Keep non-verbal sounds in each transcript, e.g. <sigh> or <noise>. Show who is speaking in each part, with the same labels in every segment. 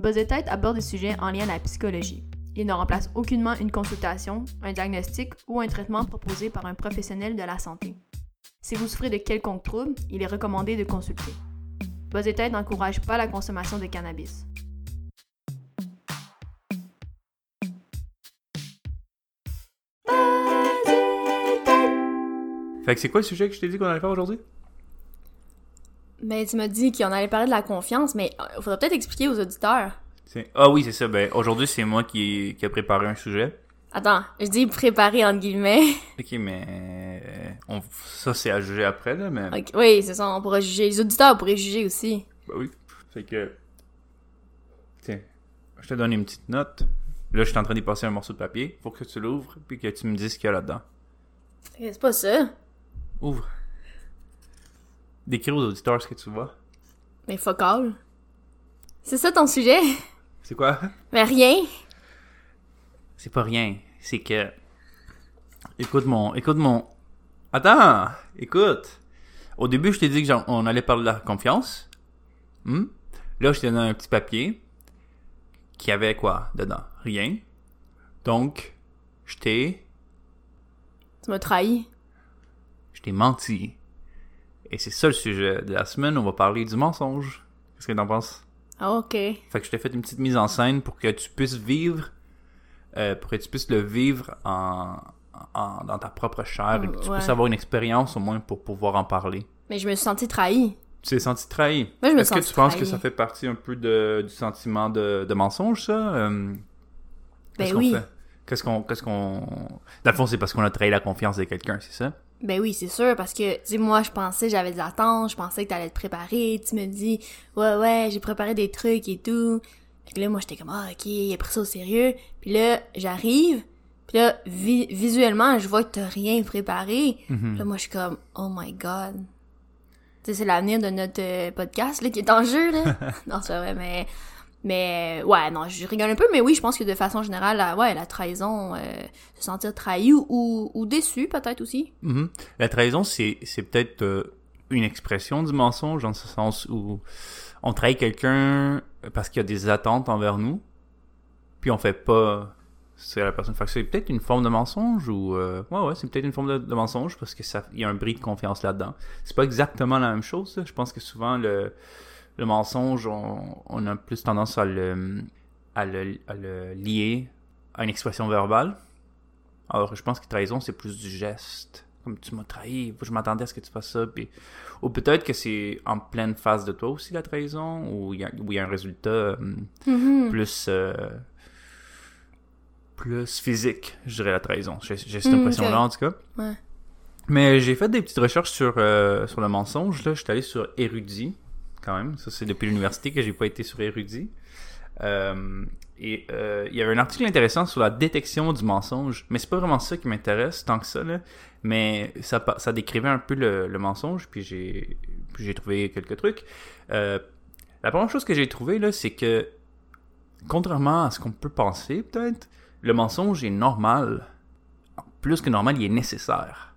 Speaker 1: Buzz aborde des sujets en lien à la psychologie. Il ne remplace aucunement une consultation, un diagnostic ou un traitement proposé par un professionnel de la santé. Si vous souffrez de quelconque trouble, il est recommandé de consulter. Buzz n'encourage pas la consommation de cannabis.
Speaker 2: Fait que c'est quoi le sujet que je t'ai dit qu'on allait faire aujourd'hui?
Speaker 1: Ben, tu m'as dit qu'on allait parler de la confiance, mais il faudrait peut-être expliquer aux auditeurs.
Speaker 2: C'est- Ah oui, c'est ça. Ben, aujourd'hui, c'est moi qui, qui a préparé un sujet.
Speaker 1: Attends, je dis préparer entre guillemets. <laughs>
Speaker 2: Ok, mais euh, on... ça, c'est à juger après, là, mais...
Speaker 1: Ok, Oui, c'est ça, on pourra juger. Les auditeurs pourraient juger aussi.
Speaker 2: Ben oui. Fait que... Tiens, je te donne une petite note. Là, je suis en train d'y passer un morceau de papier. Faut que tu l'ouvres, puis que tu me dises ce qu'il y a là-dedans.
Speaker 1: C'est pas ça.
Speaker 2: Ouvre. Décris aux auditeurs ce que tu vois.
Speaker 1: Mais fuck all. C'est ça ton sujet?
Speaker 2: C'est quoi?
Speaker 1: Mais rien.
Speaker 2: C'est pas rien. C'est que... Écoute mon... Écoute mon... Attends! Écoute! Au début, je t'ai dit que j'en- on allait parler de la confiance. Hmm? Là, je t'ai donné un petit papier qui avait quoi dedans? Rien. Donc, je t'ai...
Speaker 1: Tu m'as trahi.
Speaker 2: Je t'ai menti. Et c'est ça le sujet de la semaine. On va parler du mensonge. Qu'est-ce que t'en penses?
Speaker 1: Ah, ok.
Speaker 2: Fait que je t'ai fait une petite mise en scène pour que tu puisses vivre, euh, pour que tu puisses le vivre en, en- dans ta propre chair et que tu
Speaker 1: Ouais.
Speaker 2: puisses avoir une expérience au moins pour pouvoir en parler.
Speaker 1: Mais je me suis sentie trahie.
Speaker 2: Tu t'es senti trahi.
Speaker 1: Moi, je me
Speaker 2: Est-ce que tu penses que ça fait partie un peu de, du sentiment de, de mensonge, ça? Euh, qu'est-ce
Speaker 1: Ben
Speaker 2: qu'on
Speaker 1: oui.
Speaker 2: fait? Qu'est-ce qu'on, qu'est-ce qu'on... Dans le fond, c'est parce qu'on a trahi la confiance de quelqu'un, c'est ça?
Speaker 1: Ben oui, c'est sûr, parce que, tu sais, moi, je pensais, j'avais des attentes, je pensais que t'allais te préparer, tu me dis, ouais, ouais, j'ai préparé des trucs et tout. Puis là, moi, j'étais comme, ah, ok, il a pris ça au sérieux. Puis là, j'arrive, puis là, vi- visuellement, je vois que t'as rien préparé. Puis là, moi, je suis comme, oh my god. Tu sais, c'est l'avenir de notre euh, podcast, là, qui est en jeu, là. <laughs> non, c'est vrai, mais... Mais, ouais, non, je rigole un peu, mais oui, je pense que de façon générale, la, ouais, la trahison, euh, se sentir trahi ou, déçu, peut-être aussi.
Speaker 2: Mhm. La trahison, c'est, c'est peut-être euh, une expression du mensonge, dans ce sens où on trahit quelqu'un parce qu'il y a des attentes envers nous, puis on fait pas ce que la personne fait. C'est peut-être une forme de mensonge ou... euh, ouais, ouais, c'est peut-être une forme de, mensonge parce que y a un bris de confiance là-dedans. C'est pas exactement la même chose. ça. Je pense que souvent, le, le mensonge, on, on a plus tendance à le, à, le, à le lier à une expression verbale. Alors, je pense que trahison, c'est plus du geste. Comme tu m'as trahi, je m'attendais à ce que tu fasses ça. Puis... Ou peut-être que c'est en pleine face de toi aussi, la trahison, ou il y a, où il y a un résultat euh,
Speaker 1: Mhm.
Speaker 2: plus, euh, plus physique, je dirais, la trahison. J'ai j'ai cette
Speaker 1: Mm,
Speaker 2: impression-là, en tout cas.
Speaker 1: Ouais.
Speaker 2: Mais j'ai fait des petites recherches sur, euh, sur le mensonge. Là, je suis allé sur Érudit, quand même. Ça, c'est depuis l'université que j'ai pas été sur Érudit. Euh, et euh, il y avait un article intéressant sur la détection du mensonge, mais c'est pas vraiment ça qui m'intéresse tant que ça, là. Mais ça, décrivait un peu le, mensonge, puis j'ai, puis j'ai trouvé quelques trucs. Euh, la première chose que j'ai trouvé là, c'est que contrairement à ce qu'on peut penser, peut-être, le mensonge est normal. Plus que normal, il est nécessaire.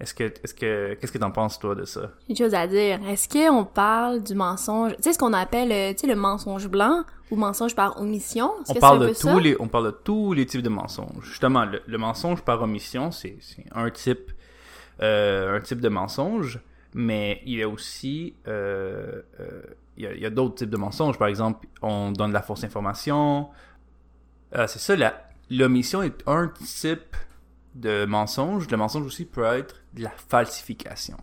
Speaker 2: Est-ce que, est-ce que, qu'est-ce que t'en penses toi de ça?
Speaker 1: Une chose à dire. Est-ce qu'on parle du mensonge, tu sais ce qu'on appelle, euh, tu sais, le mensonge blanc ou mensonge par omission?
Speaker 2: On
Speaker 1: que
Speaker 2: parle de tous les, on parle de tous les types de mensonges. Justement, le, le mensonge par omission, c'est, un type, euh, un type de mensonge, mais il y a aussi, euh, euh, il y a, a d'autres types de mensonges. Par exemple, on donne de la fausse information. Euh, c'est ça, l'omission est un type de mensonge. Le mensonge aussi peut être de la falsification.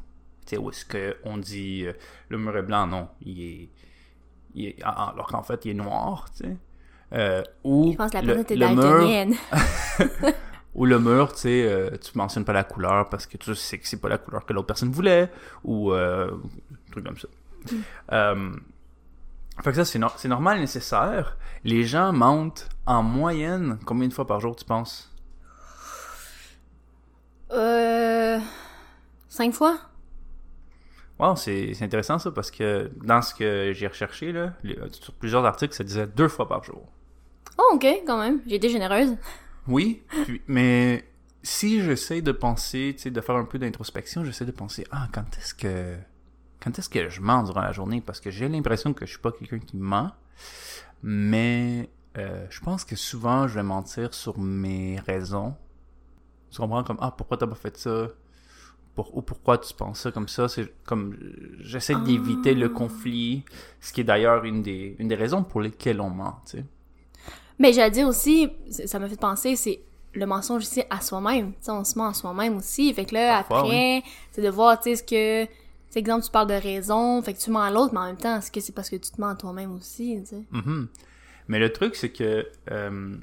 Speaker 2: Tu sais, où est-ce qu'on dit euh, le mur est blanc? Non, il est, il est alors qu'en fait, il est noir, tu sais. Euh, ou
Speaker 1: Je pense que la
Speaker 2: le, le mur, <laughs> ou le mur, tu sais, euh, tu mentionnes pas la couleur parce que tu sais que c'est pas la couleur que l'autre personne voulait, ou euh, un truc comme ça. Euh, fait que ça, c'est, no- c'est normal et nécessaire. Les gens mentent en moyenne combien de fois par jour, tu penses?
Speaker 1: Euh... Cinq fois?
Speaker 2: Wow, c'est, intéressant ça parce que dans ce que j'ai recherché, là, les- sur plusieurs articles, ça disait deux fois par jour.
Speaker 1: Oh, ok, quand même. J'ai été généreuse.
Speaker 2: Oui, puis- mais si j'essaie de penser, tu sais, de faire un peu d'introspection, j'essaie de penser, ah, quand est-ce que, quand est-ce que je mens durant la journée? Parce que j'ai l'impression que je suis pas quelqu'un qui ment. Mais euh, je pense que souvent, je vais mentir sur mes raisons. Tu comprends? Comme, ah, pourquoi t'as pas fait ça? Pour, ou pourquoi tu penses ça comme ça? C'est comme, j'essaie d'éviter le conflit, ce qui est d'ailleurs une des, une des raisons pour lesquelles on ment, tu sais.
Speaker 1: Mais j'allais dire aussi, ça m'a fait penser, c'est le mensonge ici à soi-même. Tu sais, on se ment à soi-même aussi. Fait que là,
Speaker 2: Parfois,
Speaker 1: après, c'est de voir, tu sais, ce que... Sais, exemple, tu parles de raison, fait que tu mens à l'autre, mais en même temps, est-ce que c'est parce que tu te mens à toi-même aussi, tu sais?
Speaker 2: Mhm. Mais le truc, c'est que euh,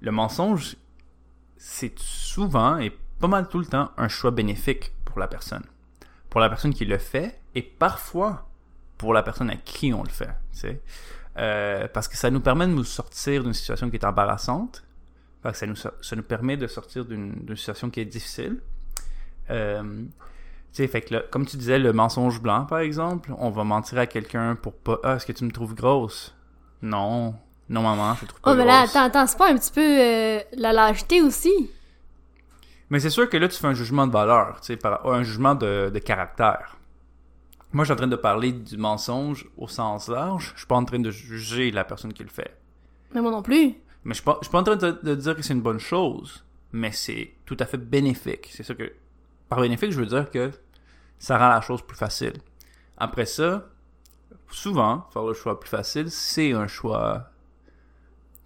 Speaker 2: le mensonge, c'est souvent et pas mal tout le temps un choix bénéfique pour la personne. Pour la personne qui le fait et parfois pour la personne à qui on le fait. tu. Euh, parce que ça nous permet de nous sortir d'une situation qui est embarrassante. Ça nous, permet de sortir d'une situation qui est difficile. Euh, fait comme tu disais, le mensonge blanc, par exemple, on va mentir à quelqu'un pour pas. Ah, est-ce que tu me trouves grosse? Non. Non, maman, je trouve pas
Speaker 1: Oh, mais là,
Speaker 2: grosse.
Speaker 1: attends, attends, c'est pas un petit peu euh, la lâcheté aussi?
Speaker 2: Mais c'est sûr que là, tu fais un jugement de valeur, tu sais, par- un jugement de, de caractère. Moi, je suis en train de parler du mensonge au sens large. Je suis pas en train de juger la personne qui le fait.
Speaker 1: Mais moi non plus.
Speaker 2: Mais je suis pas, je suis pas en train de, de dire que c'est une bonne chose, mais c'est tout à fait bénéfique. C'est ça que, par bénéfique, je veux dire que ça rend la chose plus facile. Après ça, souvent, faire le choix plus facile, c'est un choix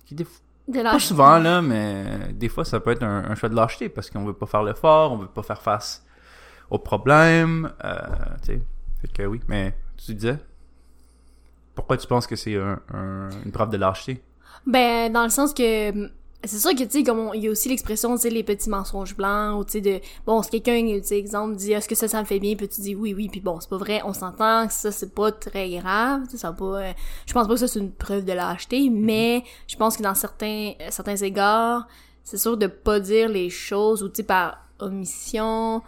Speaker 2: qui, des,
Speaker 1: De
Speaker 2: pas souvent, là, mais des fois, ça peut être un, un choix de lâcheté parce qu'on veut pas faire l'effort, on veut pas faire face aux problèmes. Euh, tu sais. Fait que oui, mais tu disais. Pourquoi tu penses que c'est un, un- une preuve de lâcheté?
Speaker 1: Ben, dans le sens que c'est sûr que tu sais comme il y a aussi l'expression tu sais les petits mensonges blancs ou tu sais de bon si quelqu'un tu sais exemple dit est-ce que ça ça me fait bien? Puis tu dis oui oui puis bon c'est pas vrai on s'entend que ça c'est pas très grave tu sais ça pas euh, je pense pas que ça c'est une preuve de lâcheté mais je pense que dans certains euh, certains égards c'est sûr de pas dire les choses ou tu sais par omission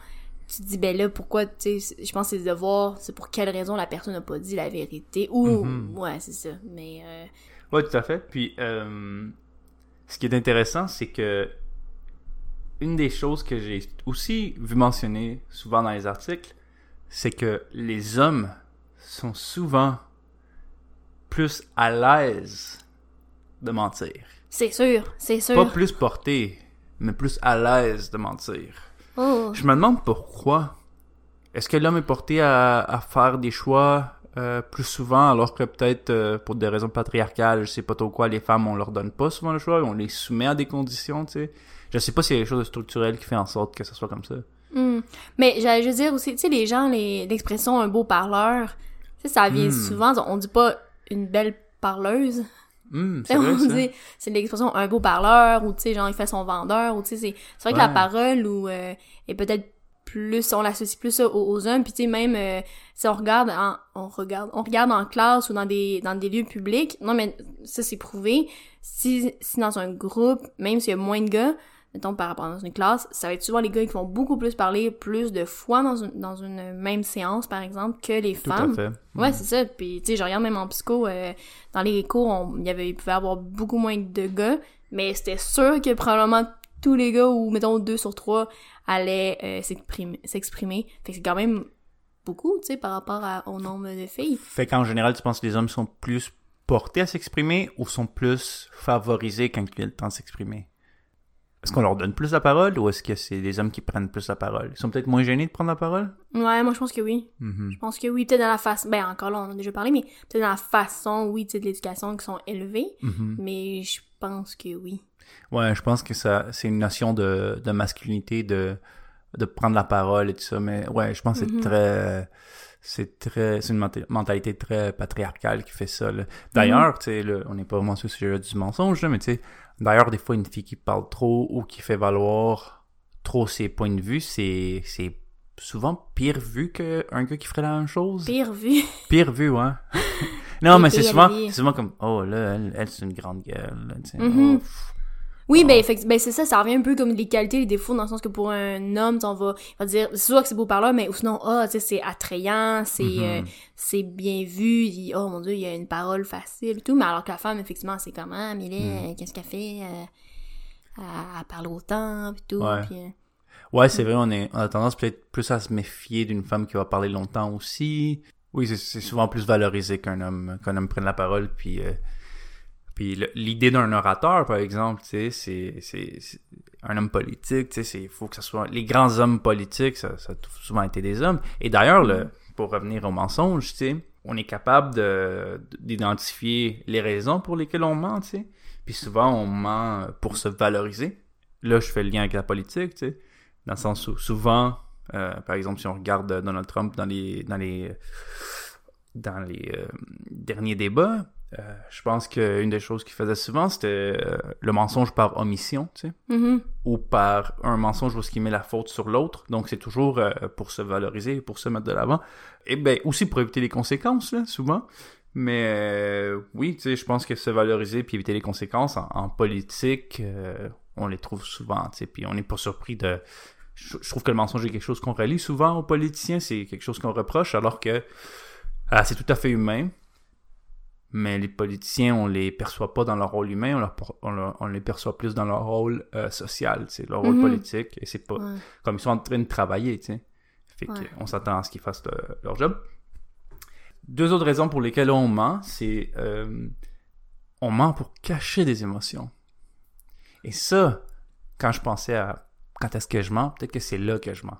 Speaker 1: tu te dis ben là pourquoi tu sais je pense que c'est de voir c'est pour quelle raison la personne n'a pas dit la vérité ou
Speaker 2: Mhm.
Speaker 1: ouais c'est ça mais euh,
Speaker 2: Oui, tout à fait. Puis, euh, ce qui est intéressant, c'est que une des choses que j'ai aussi vu mentionner souvent dans les articles, c'est que les hommes sont souvent plus à l'aise de mentir.
Speaker 1: c'est sûr c'est sûr
Speaker 2: Pas plus portés, mais plus à l'aise de mentir.
Speaker 1: Oh.
Speaker 2: Je me demande pourquoi. Est-ce que l'homme est porté à, à faire des choix euh, plus souvent, alors que peut-être euh, pour des raisons patriarcales, je sais pas trop quoi, les femmes, on leur donne pas souvent le choix, on les soumet à des conditions, tu sais. Je sais pas s'il y a quelque chose de structurel qui fait en sorte que ce soit comme ça.
Speaker 1: Hmm. Mais j'allais juste dire aussi, tu sais, les gens, les- l'expression un beau parleur, tu sais, ça vient
Speaker 2: Hmm.
Speaker 1: souvent, on dit pas une belle parleuse. Tu <laughs>
Speaker 2: c'est
Speaker 1: sais,
Speaker 2: vrai,
Speaker 1: on
Speaker 2: ça.
Speaker 1: dit, c'est l'expression un beau parleur, ou tu sais, genre, il fait son vendeur, ou tu sais, c'est, vrai que la parole, ou, euh, est peut-être plus, on l'associe plus aux, aux hommes, puis tu sais, même, euh, si on regarde en, on regarde, on regarde en classe ou dans des, dans des lieux publics, non, mais ça, c'est prouvé, si, si dans un groupe, même s'il y a moins de gars, mettons par rapport à dans une classe, ça va être souvent les gars qui vont beaucoup plus parler plus de fois dans une, dans une même séance, par exemple, que les
Speaker 2: Tout
Speaker 1: femmes.
Speaker 2: à fait.
Speaker 1: Ouais,
Speaker 2: Mhm.
Speaker 1: c'est ça. Puis, tu sais, je regarde même en psycho, euh, dans les cours, on- il y avait, il pouvait y avoir beaucoup moins de gars, mais c'était sûr que probablement tous les gars, ou mettons deux sur trois, allaient euh, s'exprimer. Fait que c'est quand même beaucoup, tu sais, par rapport à- au nombre de filles.
Speaker 2: Fait qu'en général, tu penses que les hommes sont plus portés à s'exprimer ou sont plus favorisés quand il y a le temps de s'exprimer? Est-ce qu'on leur donne plus la parole ou est-ce que c'est les hommes qui prennent plus la parole? Ils sont peut-être moins gênés de prendre la parole?
Speaker 1: Ouais, moi je pense que oui.
Speaker 2: Mhm.
Speaker 1: Je pense que oui, peut-être dans la façon, ben encore là, on en a déjà parlé, mais peut-être dans la façon, oui, tu sais, de l'éducation qui sont élevées,
Speaker 2: Mhm.
Speaker 1: mais je pense que oui.
Speaker 2: Ouais, je pense que ça, c'est une notion de, de masculinité, de, de prendre la parole et tout ça, mais ouais, je pense que c'est
Speaker 1: Mhm.
Speaker 2: très, c'est très, c'est une menta- mentalité très patriarcale qui fait ça. D'ailleurs, tu sais, on n'est pas vraiment sur le sujet du mensonge, là, mais tu sais, d'ailleurs, des fois, une fille qui parle trop ou qui fait valoir trop ses points de vue, c'est, souvent pire vu qu'un gars qui ferait la même chose.
Speaker 1: Pire vu.
Speaker 2: Pire vu, ouais. <laughs> non, mais c'est souvent, souvent comme, oh là, elle, elle c'est une grande gueule, là.
Speaker 1: Mhm.
Speaker 2: Oh.
Speaker 1: Oui, ben, ben c'est ça, ça revient un peu comme les qualités et les défauts, dans le sens que pour un homme, on va, on va dire, c'est que c'est beau parleur, mais ou sinon, ah, tu sais, c'est attrayant, c'est
Speaker 2: Mhm.
Speaker 1: euh, c'est bien vu, il- oh mon dieu, il y a une parole facile et tout, mais alors que la femme, effectivement, c'est comment, ah, mais là,
Speaker 2: Mhm.
Speaker 1: euh, qu'est-ce qu'elle fait, euh, elle, parle autant, pis tout,
Speaker 2: Ouais.
Speaker 1: euh,
Speaker 2: Ouais, c'est vrai, on, est, on a tendance peut-être plus à se méfier d'une femme qui va parler longtemps aussi. Oui, c'est- c'est souvent plus valorisé qu'un homme, qu'un homme prenne la parole, puis euh, Puis l'idée d'un orateur, par exemple, c'est, un homme politique, c'est, faut que ce soit les grands hommes politiques, ça, ça a souvent été des hommes. Et d'ailleurs, le, pour revenir au mensonge, on est capable de, d'identifier les raisons pour lesquelles on ment, tu sais. Puis souvent, on ment pour se valoriser. Là, je fais le lien avec la politique, tu sais, dans le sens où souvent, euh, par exemple, si on regarde Donald Trump dans les, dans les, dans les euh, derniers débats, euh, je pense qu'une des choses qu'il faisait souvent, c'était euh, le mensonge par omission, tu sais,
Speaker 1: Mhm.
Speaker 2: ou par un mensonge où il met la faute sur l'autre. Donc, c'est toujours euh, pour se valoriser, pour se mettre de l'avant. Et ben aussi pour éviter les conséquences, là, souvent. Mais oui, tu sais, je pense que se valoriser puis éviter les conséquences en, en politique, on les trouve souvent, tu sais, puis on n'est pas surpris de... Je, je trouve que le mensonge est quelque chose qu'on relie souvent aux politiciens, c'est quelque chose qu'on reproche, alors que ah, c'est tout à fait humain. Mais les politiciens, on les perçoit pas dans leur rôle humain, on, leur- on leur- on les perçoit plus dans leur rôle euh, social, c'est leur rôle
Speaker 1: Mhm.
Speaker 2: politique, et c'est pas
Speaker 1: Ouais.
Speaker 2: comme ils sont en train de travailler, tu sais. Fait
Speaker 1: Ouais.
Speaker 2: qu'on s'attend à ce qu'ils fassent le- leur job. Deux autres raisons pour lesquelles on ment, c'est euh, on ment pour cacher des émotions. Et ça, quand je pensais à quand est-ce que je mens, peut-être que c'est là que je mens.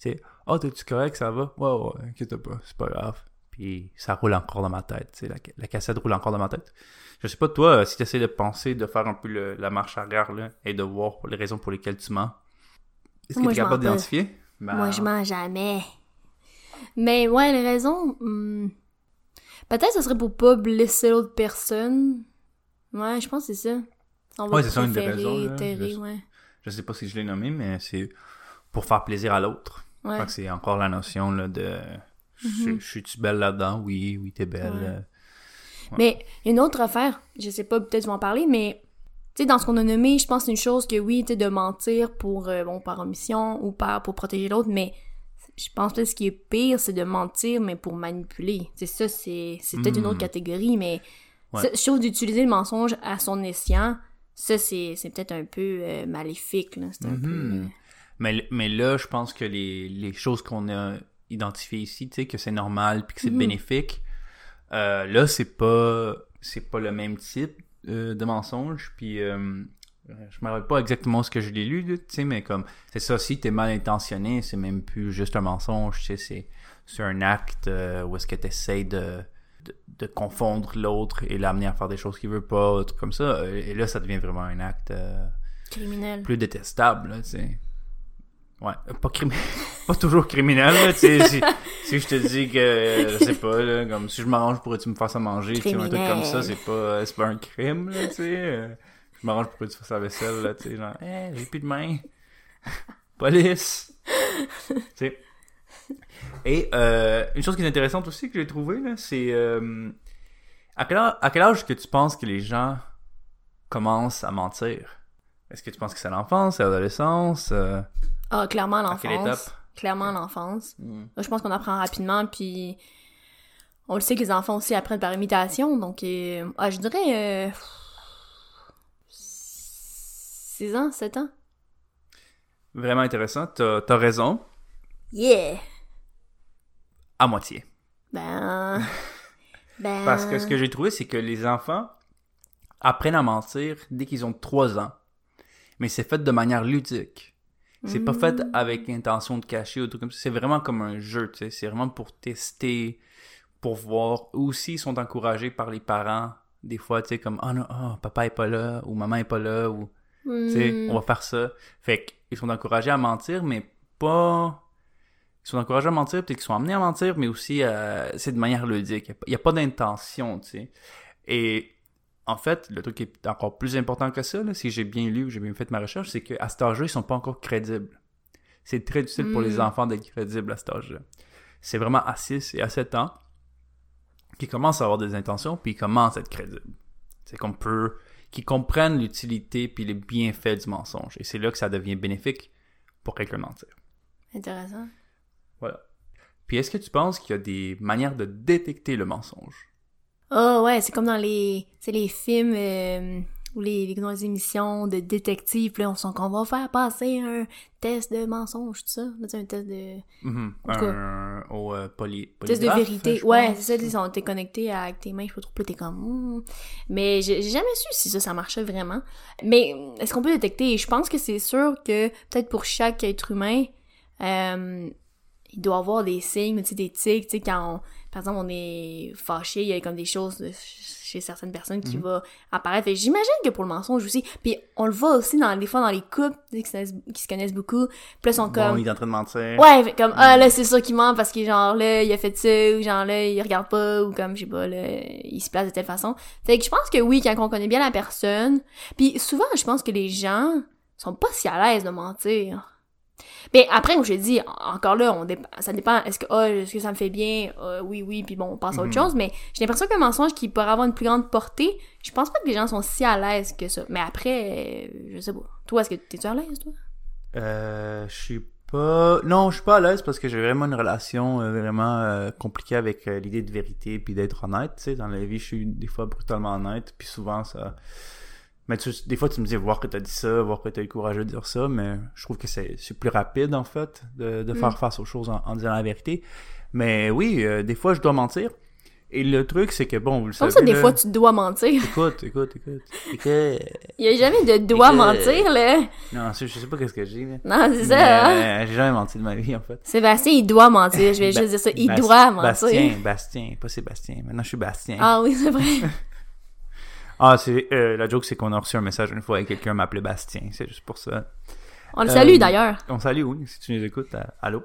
Speaker 2: Tu sais, oh, t'es-tu correct, ça va? Ouais, ouais, inquiète pas, c'est pas grave. Puis ça roule encore dans ma tête, la, la cassette roule encore dans ma tête. Je sais pas, toi, euh, si tu essaies de penser, de faire un peu le- la marche arrière, là, et de voir les raisons pour lesquelles tu mens, est-ce que tu es capable d'identifier? Ben,
Speaker 1: Moi, je mens jamais. Mais ouais, les raisons. hmm, Peut-être ce serait pour pas blesser l'autre personne. Ouais, je pense que c'est ça. On va
Speaker 2: Ouais, c'est ça, une des raisons, là.
Speaker 1: terrer,
Speaker 2: Je-
Speaker 1: ouais.
Speaker 2: Je sais pas si je l'ai nommé, mais c'est pour faire plaisir à l'autre. Je
Speaker 1: Ouais.
Speaker 2: crois que c'est encore la notion là, de je,
Speaker 1: Mhm.
Speaker 2: je suis-tu belle là-dedans? Oui, oui, t'es belle.
Speaker 1: Ouais.
Speaker 2: euh.
Speaker 1: Mais une autre affaire, je sais pas, peut-être tu vas en parler, mais tu sais, dans ce qu'on a nommé, je pense que c'est une chose que oui, tu de mentir pour, euh, bon, par omission ou par, pour protéger l'autre, mais je pense que ce qui est pire, c'est de mentir, mais pour manipuler. C'est ça, c'est c'est peut-être une
Speaker 2: Mm.
Speaker 1: autre catégorie, mais
Speaker 2: Ouais.
Speaker 1: ça, je trouve d'utiliser le mensonge à son escient, ça, c'est c'est peut-être un peu euh, maléfique, là. C'est un peu...
Speaker 2: Mhm.
Speaker 1: euh,
Speaker 2: Mais, mais là, je pense que les, les choses qu'on a identifiées ici, tu sais, que c'est normal puis que c'est
Speaker 1: Mhm.
Speaker 2: bénéfique, euh, là, c'est pas c'est pas le même type euh, de mensonge. Puis euh, je me rappelle pas exactement ce que je l'ai lu, tu sais, mais comme c'est ça, si t'es mal intentionné, c'est même plus juste un mensonge, tu sais, c'est c'est un acte où est-ce que t'essayes de, de de confondre l'autre et l'amener à faire des choses qu'il veut pas, comme ça. Et là, ça devient vraiment un acte
Speaker 1: criminel.
Speaker 2: plus détestable, tu sais. Ouais, euh, pas crimi- <laughs> pas toujours criminel, là, tu sais. Si, <laughs> si je te dis que, je sais pas, là, comme si je m'arrange pourrais-tu me faire à manger, tu un truc comme ça, c'est pas, euh, c'est pas un crime, là, tu sais. euh, je m'arrange pourrais-tu faire la vaisselle, là, tu sais, genre, eh, j'ai plus de main. <laughs> Police! tu sais. Et, euh, une chose qui est intéressante aussi que j'ai trouvé, là, c'est, euh, à quel, âge, à quel âge que tu penses que les gens commencent à mentir? Est-ce que tu penses que c'est l'enfance, c'est l'adolescence? euh,
Speaker 1: Ah, clairement l'enfance.
Speaker 2: étape?
Speaker 1: Clairement l'enfance.
Speaker 2: Hmm.
Speaker 1: Là, je pense qu'on apprend rapidement, puis on le sait que les enfants aussi apprennent par imitation, donc euh, ah, je dirais euh, 6 ans, 7 ans.
Speaker 2: Vraiment intéressant, t'as as raison,
Speaker 1: Yeah!
Speaker 2: à moitié.
Speaker 1: Ben... <laughs> ben...
Speaker 2: Parce que ce que j'ai trouvé, c'est que les enfants apprennent à mentir dès qu'ils ont 3 ans. Mais c'est fait de manière ludique. C'est pas fait avec l'intention de cacher ou tout comme ça. C'est vraiment comme un jeu, tu sais. C'est vraiment pour tester, pour voir. Aussi, ils sont encouragés par les parents. Des fois, tu sais, comme, oh non, oh, papa est pas là, ou maman est pas là, ou Tu sais,
Speaker 1: Hmm.
Speaker 2: on va faire ça. Fait qu'ils sont encouragés à mentir, mais pas. Ils sont encouragés à mentir, peut-être qu'ils sont amenés à mentir, mais aussi, euh, c'est de manière ludique. Il n'y a, pas d'intention, tu sais. Et en fait, le truc qui est encore plus important que ça, là, si j'ai bien lu, j'ai bien fait ma recherche, c'est qu'à cet âge-là, ils sont pas encore crédibles. C'est très difficile pour les
Speaker 1: Mm.
Speaker 2: enfants d'être crédibles à cet âge-là. C'est vraiment à 6 et à 7 ans qu'ils commencent à avoir des intentions, puis ils commencent à être crédibles. C'est qu'on peut qui comprennent l'utilité puis les bienfaits du mensonge. Et c'est là que ça devient bénéfique pour quelqu'un de mentir.
Speaker 1: Intéressant.
Speaker 2: Voilà. Puis est-ce que tu penses qu'il y a des manières de détecter le mensonge?
Speaker 1: Oh ouais, c'est comme dans les, c'est les films, euh, ou les, les, dans les émissions de détectives, là, on sent qu'on va faire passer un test de mensonge, tout ça. Un test de... En tout cas.
Speaker 2: Un, au euh, poly,
Speaker 1: Test de vérité.
Speaker 2: je
Speaker 1: Ouais, c'est ça, sais, on t'es connecté avec tes mains, je sais pas trop, puis là, t'es comme... hmm. Mais j'ai j'ai jamais su si ça, ça marchait vraiment. Mais est-ce qu'on peut détecter? Je pense que c'est sûr que peut-être pour chaque être humain, euh, il doit avoir des signes, tu sais, des tics, tu sais, quand on, par exemple, on est fâché, il y a comme des choses chez certaines personnes qui
Speaker 2: Mhm.
Speaker 1: vont apparaître. J'imagine que pour le mensonge aussi, puis on le voit aussi dans des fois dans les couples tu sais, qui se connaissent, qui se connaissent beaucoup, puis là, sont
Speaker 2: Bon,
Speaker 1: comme...
Speaker 2: il est en train de mentir.
Speaker 1: Ouais, fait comme, ah là, c'est sûr qu'il ment parce que genre là, il a fait ça, ou genre là, il regarde pas, ou comme, je sais pas, là, il se place de telle façon. Fait que je pense que oui, quand on connaît bien la personne, puis souvent, je pense que les gens sont pas si à l'aise de mentir. Mais après, comme je te dis, encore là, on ça dépend, est-ce que, ah, est-ce que ça me fait bien? Ah, oui, oui, puis bon, on passe à autre
Speaker 2: Mhm.
Speaker 1: chose, mais j'ai l'impression qu'un mensonge qui pourrait avoir une plus grande portée, je pense pas que les gens sont si à l'aise que ça. Mais après, je sais pas. Toi, est-ce que t'es-tu à l'aise, toi?
Speaker 2: Euh, je suis pas... Non, je suis pas à l'aise parce que j'ai vraiment une relation euh, vraiment euh, compliquée avec euh, l'idée de vérité puis d'être honnête, tu sais. Dans la vie, je suis des fois brutalement honnête, puis souvent, ça... Mais tu, des fois, tu me dis voir que t'as dit ça, voir que t'as eu le courage de dire ça, mais je trouve que c'est c'est plus rapide, en fait, de, de faire
Speaker 1: Mm.
Speaker 2: face aux choses en, en disant la vérité. Mais oui, euh, des fois, je dois mentir. Et le truc, c'est que, bon, vous le
Speaker 1: Comme
Speaker 2: savez...
Speaker 1: ça, des
Speaker 2: là-
Speaker 1: fois, tu dois mentir.
Speaker 2: Écoute, écoute, écoute. Écoute.
Speaker 1: Il y a jamais de doit
Speaker 2: que-
Speaker 1: mentir, là.
Speaker 2: Non, je je sais pas qu'est-ce que j'ai, là.
Speaker 1: Non, c'est ça, hein?
Speaker 2: euh, J'ai jamais menti de ma vie, en fait.
Speaker 1: Sébastien, il doit mentir. Je vais
Speaker 2: Ba-
Speaker 1: juste dire ça. Il
Speaker 2: Bas-
Speaker 1: doit mentir.
Speaker 2: Bastien, Bastien, pas Sébastien. Maintenant, je suis Bastien.
Speaker 1: Ah oui, c'est vrai. <laughs>
Speaker 2: Ah, c'est euh, la joke, c'est qu'on a reçu un message une fois et quelqu'un m'appelait Bastien. C'est juste pour ça.
Speaker 1: On le
Speaker 2: Euh,
Speaker 1: salue, d'ailleurs.
Speaker 2: On salue, oui, si tu nous écoutes. euh, allô?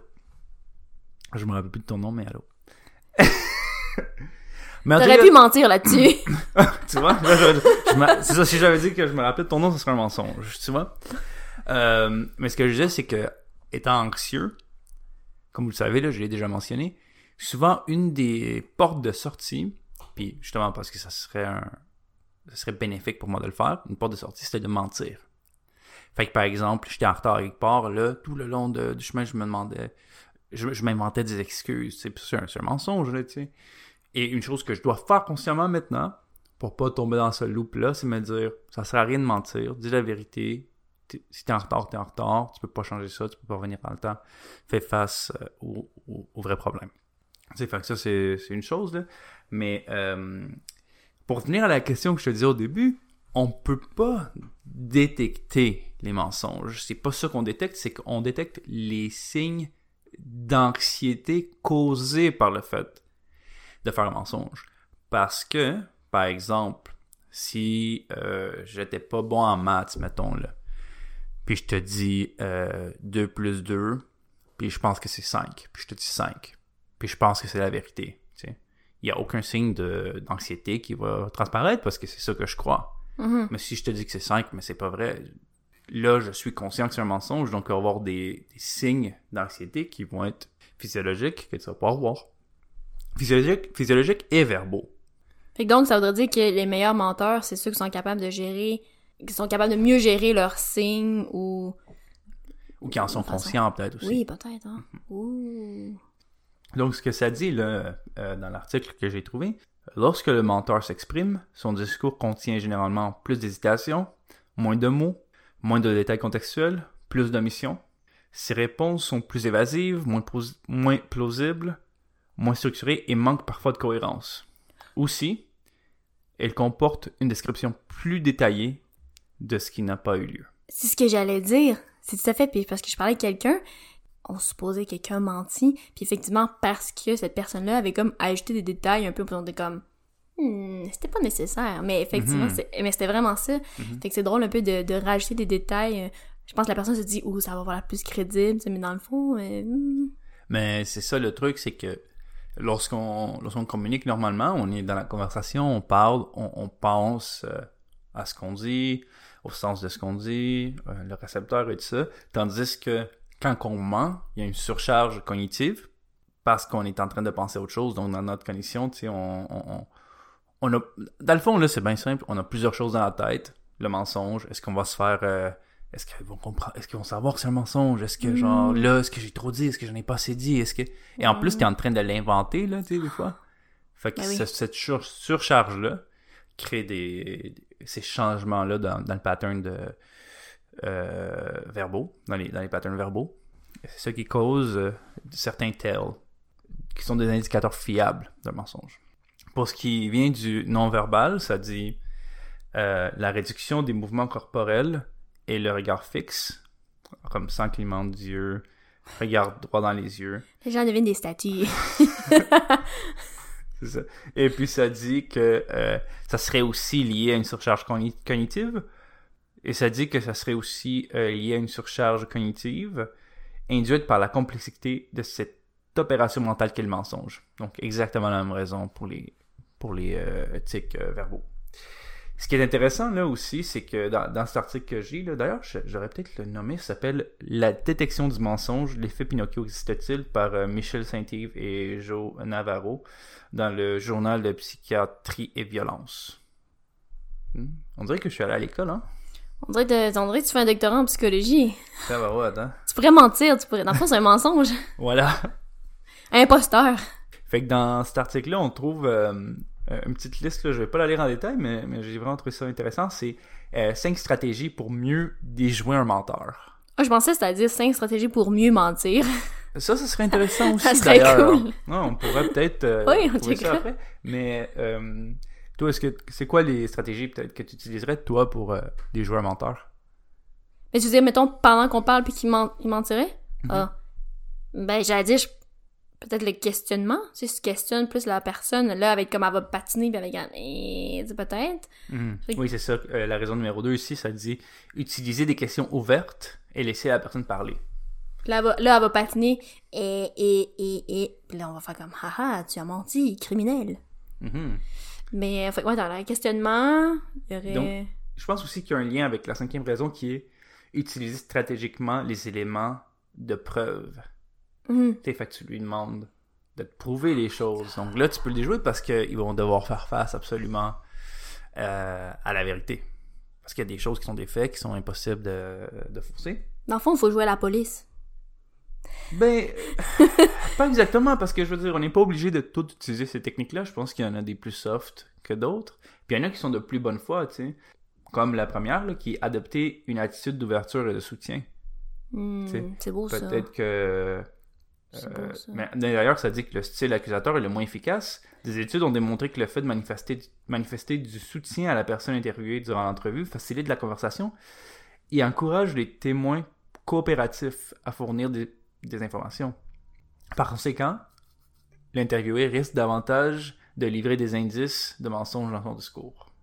Speaker 2: Je me rappelle plus de ton nom, mais allô? <laughs>
Speaker 1: T'aurais pu mentir là-dessus. <laughs>
Speaker 2: tu vois? Là, je- je me- c'est ça, si j'avais dit que je me rappelle de ton nom, ce serait un mensonge, tu vois? Euh, mais ce que je disais, c'est que, étant anxieux, comme vous le savez, là, je l'ai déjà mentionné, souvent, une des portes de sortie, puis justement parce que ça serait un, ça serait bénéfique pour moi de le faire, une porte de sortie, c'était de mentir. Fait que, par exemple, j'étais en retard quelque part, là, tout le long du chemin, je me demandais, je, m'inventais des excuses, c'est un, un mensonge, là, tu sais. Et une chose que je dois faire consciemment maintenant, pour pas tomber dans ce loop-là, c'est me dire, ça sert à rien de mentir, dis la vérité, si t'es en retard, t'es en retard, tu peux pas changer ça, tu peux pas revenir dans le temps, fais face euh, au, au, vrai problème. Tu sais, fait que ça, c'est c'est une chose, là. Mais, euh, pour revenir à la question que je te disais au début, on peut pas détecter les mensonges. C'est pas ça qu'on détecte, c'est qu'on détecte les signes d'anxiété causés par le fait de faire un mensonge. Parce que, par exemple, si euh, j'étais pas bon en maths, mettons là, puis je te dis euh, 2 plus 2, puis je pense que c'est 5, puis je te dis 5, puis je pense que c'est la vérité. Il n'y a aucun signe d'anxiété qui va transparaître parce que c'est ça que je crois.
Speaker 1: Mhm.
Speaker 2: Mais si je te dis que c'est 5, mais c'est pas vrai, là, je suis conscient que c'est un mensonge, donc il va y avoir des, des signes d'anxiété qui vont être physiologiques que tu vas pas voir. Physiologiques, physiologiques et verbaux.
Speaker 1: Fait que donc, ça voudrait dire que les meilleurs menteurs, c'est ceux qui sont capables de gérer, qui sont capables de mieux gérer leurs signes ou...
Speaker 2: Ou qui en sont conscients peut-être aussi.
Speaker 1: Oui, peut-être, hein. Ouh.
Speaker 2: Donc, ce que ça dit là, euh, dans l'article que j'ai trouvé, lorsque le menteur s'exprime, son discours contient généralement plus d'hésitation, moins de mots, moins de détails contextuels, plus d'omissions. Ses réponses sont plus évasives, moins, plausibles, moins structurées et manquent parfois de cohérence. Aussi, elle comporte une description plus détaillée de ce qui n'a pas eu lieu.
Speaker 1: C'est ce que j'allais dire. C'est tout à fait, puis parce que je parlais avec quelqu'un, on supposait que quelqu'un menti, puis effectivement, parce que cette personne-là avait comme ajouté des détails un peu, on était comme... Hmm, c'était pas nécessaire, mais effectivement,
Speaker 2: Mhm.
Speaker 1: c'est- mais c'était vraiment ça.
Speaker 2: Mhm.
Speaker 1: Fait que c'est drôle un peu de, de rajouter des détails. euh, Je pense que la personne se dit, ouh, ça va avoir l'air plus crédible, mais dans le fond, euh, hmm.
Speaker 2: Mais c'est ça le truc, c'est que lorsqu'on lorsqu'on communique normalement, on est dans la conversation, on parle, on, on pense euh, à ce qu'on dit, au sens de ce qu'on dit, le récepteur et tout ça. Tandis que quand on ment, il y a une surcharge cognitive parce qu'on est en train de penser à autre chose. Donc dans notre condition, tu sais, on, on, on- a dans le fond là, c'est bien simple. On a plusieurs choses dans la tête. Le mensonge, est-ce qu'on va se faire euh, est-ce qu'ils vont comprendre Est-ce qu'ils vont savoir que c'est un mensonge? Est-ce que genre
Speaker 1: Mm.
Speaker 2: là, est-ce que j'ai trop dit? Est-ce que j'en ai pas assez dit? Est-ce que et en plus t'es en train de l'inventer là, tu sais des fois. Fait que
Speaker 1: Ben oui.
Speaker 2: cette sur- surcharge là crée des ces changements-là dans, dans le pattern de euh, verbaux, dans les, dans les patterns verbaux. C'est ça qui cause euh, certains tells, qui sont des indicateurs fiables d'un mensonge. Pour ce qui vient du non-verbal, ça dit euh, la réduction des mouvements corporels et le regard fixe, comme sans clignement d'yeux, regard droit dans les yeux.
Speaker 1: Les gens deviennent des statues. <laughs>
Speaker 2: Ça. Et puis ça dit que ça serait aussi lié à une surcharge cogni- cognitive. Et ça dit que ça serait aussi euh, lié à une surcharge cognitive induite par la complexité de cette opération mentale qu'est le mensonge. Donc exactement la même raison pour les, pour les euh, tics euh, verbaux. Ce qui est intéressant là aussi, c'est que dans, dans cet article que j'ai, d'ailleurs, j'aurais peut-être le nommé, ça s'appelle La détection du mensonge, l'effet Pinocchio existe-t-il par Michel Saint-Yves et Joe Navarro dans le journal de psychiatrie et violence. Hmm? On dirait que je suis allé à l'école, hein?
Speaker 1: On dirait, que, tu fais un doctorat en psychologie.
Speaker 2: Ça va, ouais, hein?
Speaker 1: Tu pourrais mentir, tu pourrais. Dans le fond, c'est un mensonge. <laughs>
Speaker 2: Voilà.
Speaker 1: Un imposteur.
Speaker 2: Fait que dans cet article-là, on trouve euh, euh, une petite liste, là, je vais pas la lire en détail, mais, mais j'ai vraiment trouvé ça intéressant. C'est euh, cinq stratégies pour mieux déjouer un menteur.
Speaker 1: Ah, je pensais que c'était à dire 5 stratégies pour mieux mentir. <laughs>
Speaker 2: Ça, ça serait intéressant <laughs> aussi,
Speaker 1: Ça serait
Speaker 2: d'ailleurs.
Speaker 1: cool.
Speaker 2: Ouais, on pourrait peut-être euh,
Speaker 1: Oui, on
Speaker 2: ça après. Mais toi, est-ce que c'est quoi les stratégies peut-être que tu utiliserais, toi, pour euh, déjouer un menteur?
Speaker 1: Mais tu veux dire, mettons, pendant qu'on parle puis qu'il men- il mentirait?
Speaker 2: Mhm.
Speaker 1: Ah. Ben, j'allais dire, je- peut-être le questionnement. Tu sais, si tu questionnes plus la personne, là, avec comme elle va patiner puis avec un, eh, peut-être.
Speaker 2: Mhm.
Speaker 1: Que-
Speaker 2: Oui, c'est ça. Euh, la raison numéro 2 ici, ça dit utiliser des questions ouvertes et laisser la personne parler.
Speaker 1: Là, elle va, là, elle va patiner, et, et, et, et. Puis là, on va faire comme, haha, tu as menti, criminel.
Speaker 2: Mhm.
Speaker 1: Mais, fait que, ouais, dans le questionnement, il y aurait.
Speaker 2: Donc- Je pense aussi qu'il y a un lien avec la cinquième raison qui est utiliser stratégiquement les éléments de preuve. Tu sais, fait que tu lui demandes de te prouver les choses. Donc là, tu peux les jouer parce qu'ils vont devoir faire face absolument euh, à la vérité. Parce qu'il y a des choses qui sont des faits qui sont impossibles de, de forcer.
Speaker 1: Dans le fond, il faut jouer à la police.
Speaker 2: Ben, euh, <laughs> pas exactement, parce que je veux dire, on n'est pas obligé de tout utiliser ces techniques-là. Je pense qu'il y en a des plus soft que d'autres. Puis il y en a qui sont de plus bonne foi, tu sais. Comme la première, là, qui est adopter une attitude d'ouverture et de soutien.
Speaker 1: Hmm, c'est beau, ça.
Speaker 2: Peut-être que. Euh,
Speaker 1: beau, ça.
Speaker 2: mais d'ailleurs, ça dit que le style accusateur est le moins efficace. Des études ont démontré que le fait de manifester, manifester du soutien à la personne interviewée durant l'entrevue facilite la conversation et encourage les témoins coopératifs à fournir des, des informations. Par conséquent, l'interviewé risque davantage de livrer des indices de mensonges dans son discours.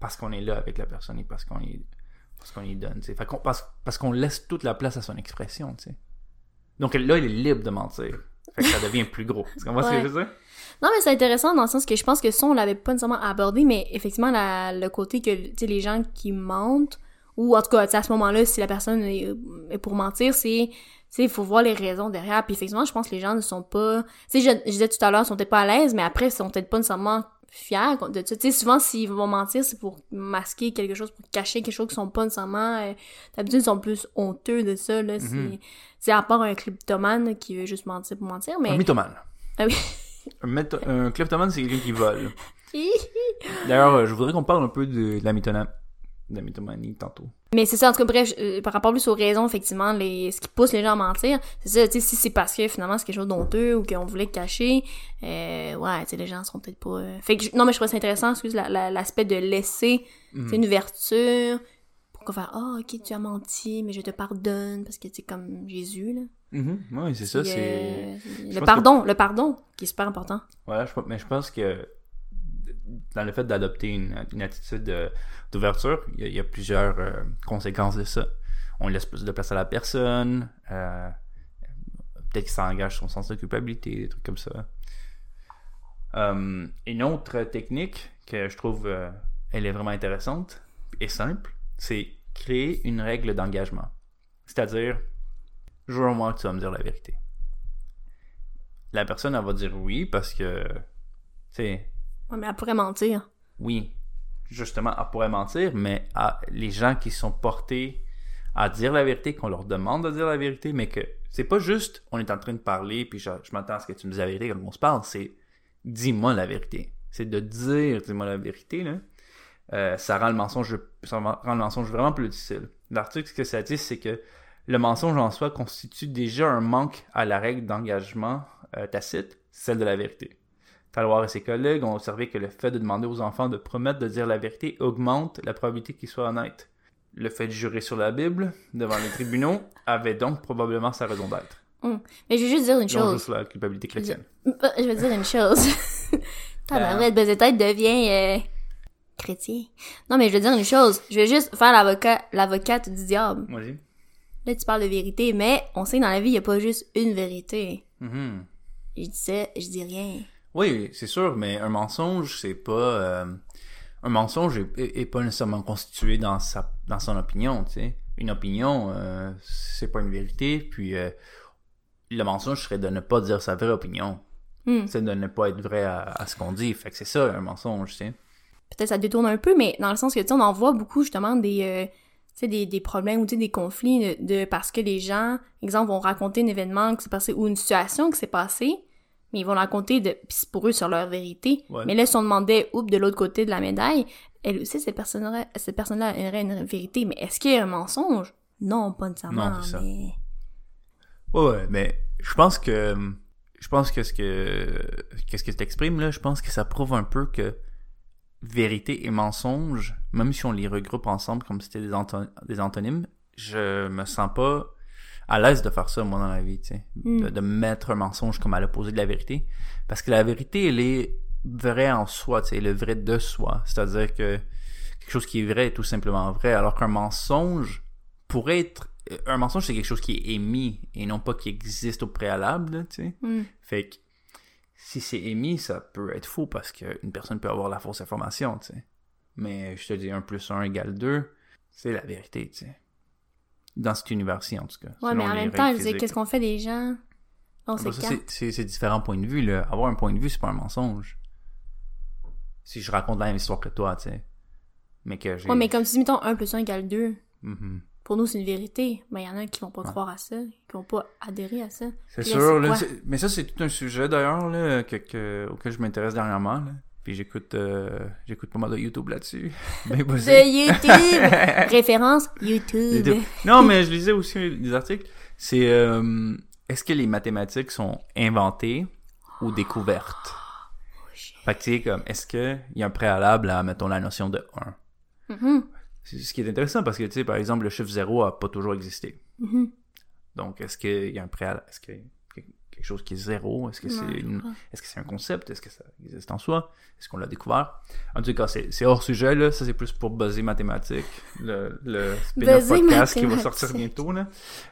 Speaker 2: Parce qu'on est là avec la personne et parce qu'on y, parce qu'on y donne. Fait parce, parce qu'on laisse toute la place à son expression. Donc là, il est libre de mentir. Fait que ça devient plus gros. Tu comprends ce que
Speaker 1: Ouais.
Speaker 2: je veux dire?
Speaker 1: Non, mais c'est intéressant dans le sens que je pense que ça, on l'avait pas nécessairement abordé, mais effectivement, la- le côté que, tu sais, les gens qui mentent, ou en tout cas, à ce moment-là, si la personne est, est pour mentir, c'est, il faut voir les raisons derrière. Puis effectivement, je pense que les gens ne sont pas, tu sais, je, je disais tout à l'heure, ils sont peut-être pas à l'aise, mais après, ils sont peut-être pas nécessairement fiers de ça. Tu sais, souvent, s'ils vont mentir, c'est pour masquer quelque chose, pour cacher quelque chose qu'ils sont pas nécessairement, euh, d'habitude, ils sont plus honteux de ça, là. C'est,
Speaker 2: Mhm.
Speaker 1: c'est à part un kleptomane qui veut juste mentir pour mentir, mais...
Speaker 2: Un mythomane.
Speaker 1: Ah oui.
Speaker 2: Un, kleptomane, c'est quelqu'un qui vole. <laughs> D'ailleurs, euh, je voudrais qu'on parle un peu de, de la, mythona- de mythomanie tantôt.
Speaker 1: Mais c'est ça, en tout cas, bref, euh, par rapport plus aux raisons, effectivement, les, ce qui pousse les gens à mentir, c'est ça, tu sais, si c'est parce que finalement c'est quelque chose d'honteux ou qu'on voulait cacher, euh, ouais, tu sais, les gens seront peut-être pas... euh, Fait que, je- non, mais je trouve ça intéressant, excuse, la- la- l'aspect de laisser,
Speaker 2: Mhm.
Speaker 1: sais, une ouverture, pour qu'on fasse, ah, ok, tu as menti, mais je te pardonne, parce que tu comme Jésus, là.
Speaker 2: Mhm. Oui, c'est ça. C'est.
Speaker 1: le pardon, le pardon, qui est super important.
Speaker 2: Je, mais je pense que dans le fait d'adopter une, attitude de- d'ouverture, il y, a- plusieurs euh, conséquences de ça. On laisse plus de place à la personne, euh, peut-être qu'il s'engage son sens de culpabilité, des trucs comme ça. Euh, une autre technique que je trouve elle est vraiment intéressante et simple, c'est créer une règle d'engagement. C'est-à-dire, jure-moi que tu vas me dire la vérité. La personne, elle va dire oui parce que, tu sais,
Speaker 1: Mais elle pourrait mentir.
Speaker 2: oui, justement, elle pourrait mentir, mais les gens qui sont portés à dire la vérité, qu'on leur demande de dire la vérité, mais que c'est pas juste on est en train de parler, puis je, m'attends à ce que tu me dises la vérité comme on se parle, c'est dis-moi la vérité. C'est de dire dis-moi la vérité, là. euh, ça rend le mensonge ça rend le mensonge vraiment plus difficile. L'article ce que ça dit c'est que le mensonge en soi constitue déjà un manque à la règle d'engagement euh, tacite, celle de la vérité. Talwar et ses collègues ont observé que le fait de demander aux enfants de promettre de dire la vérité augmente la probabilité qu'ils soient honnêtes. Le fait de jurer sur la Bible devant les tribunaux avait donc probablement sa raison d'être.
Speaker 1: Hum. Mais je veux juste dire une chose.
Speaker 2: juste la culpabilité chrétienne.
Speaker 1: Je veux dire une chose. <laughs> Tabarouette, ben, tête devient euh, chrétien. Non, mais je veux dire une chose. Je veux juste faire l'avocat, l'avocate du diable.
Speaker 2: Vas-y.
Speaker 1: Là, tu parles de vérité, mais on sait que dans la vie, il n'y a pas juste une vérité.
Speaker 2: Mhm.
Speaker 1: Je dis ça, je dis rien.
Speaker 2: Oui, c'est sûr, mais un mensonge, c'est pas... euh, un mensonge est, est- est pas nécessairement constitué dans sa dans son opinion, tu sais. Une opinion, euh, c'est pas une vérité, puis euh, le mensonge serait de ne pas dire sa vraie opinion.
Speaker 1: Hmm.
Speaker 2: C'est de ne pas être vrai à, à ce qu'on dit. Fait que c'est ça, un mensonge, tu sais.
Speaker 1: Peut-être ça détourne un peu, mais dans le sens que, tu sais, on en voit beaucoup, justement, des... euh, tu sais, des, des problèmes ou des conflits de, de- parce que les gens, exemple, vont raconter un événement qui s'est passé ou une situation qui s'est passée, mais ils vont le raconter de, pour eux sur leur vérité.
Speaker 2: Ouais.
Speaker 1: Mais là, si on demandait, oups, de l'autre côté de la médaille, elle aussi, cette personne-là, cette personne-là aurait une vérité. Mais est-ce qu'il y a un mensonge? Non, pas nécessairement.
Speaker 2: Non, c'est ça.
Speaker 1: mais...
Speaker 2: Ouais, ouais, mais je pense que je pense que ce que qu'est-ce que tu exprimes là, je pense que ça prouve un peu que vérité et mensonge, même si on les regroupe ensemble comme si c'était des, anto- des antonymes, je me sens pas à l'aise de faire ça moi dans la vie, tu sais, de, de mettre un mensonge comme à l'opposé de la vérité, parce que la vérité elle est vraie en soi, tu sais, le vrai de soi, c'est-à-dire que quelque chose qui est vrai est tout simplement vrai, alors qu'un mensonge pourrait être un mensonge c'est quelque chose qui est émis et non pas qui existe au préalable, tu sais.
Speaker 1: Hmm.
Speaker 2: Fait que si c'est émis, ça peut être faux parce qu'une personne peut avoir la fausse information, tu sais. Mais je te dis 1 plus 1 égale 2, c'est la vérité, tu sais. Dans cet univers-ci, en tout cas.
Speaker 1: Ouais, mais en même temps, je qu'est-ce qu'on fait des gens? On
Speaker 2: Ah bah c'est- différents points de vue, là. Avoir un point de vue, c'est pas un mensonge. Si je raconte la même histoire que toi, tu sais. Mais que j'ai...
Speaker 1: Ouais, mais comme si, mettons, 1 plus 1 égale 2.
Speaker 2: Mhm.
Speaker 1: Pour nous, c'est une vérité. Mais il y en a qui vont pas croire à ça, qui vont pas adhérer à ça.
Speaker 2: C'est sûr, là, mais ça c'est tout un sujet d'ailleurs là, que, que- auquel je m'intéresse dernièrement. Là. Puis j'écoute euh, j'écoute pas mal de YouTube là-dessus. <laughs>
Speaker 1: De. YouTube! <laughs> Référence YouTube.
Speaker 2: YouTube. Non, mais je lisais aussi des articles. C'est euh, est-ce que les mathématiques sont inventées ou découvertes? Fait que tu sais, comme, est-ce que il y a un préalable à, mettons, la notion de 1?
Speaker 1: Mhm,
Speaker 2: C'est ce qui est intéressant parce que, tu sais, par exemple, le chiffre 0 a pas toujours existé.
Speaker 1: mhm.
Speaker 2: Donc, est-ce qu'il y a un préalable? Est-ce qu'il a quelque chose qui est zéro? Est-ce que c'est. Est-ce que c'est un concept? Est-ce que ça existe en soi? Est-ce qu'on l'a découvert? En tout cas, c'est hors sujet, là. Ça, c'est plus pour buzzer mathématiques. Le, le spin-off podcast qui va sortir bientôt, là.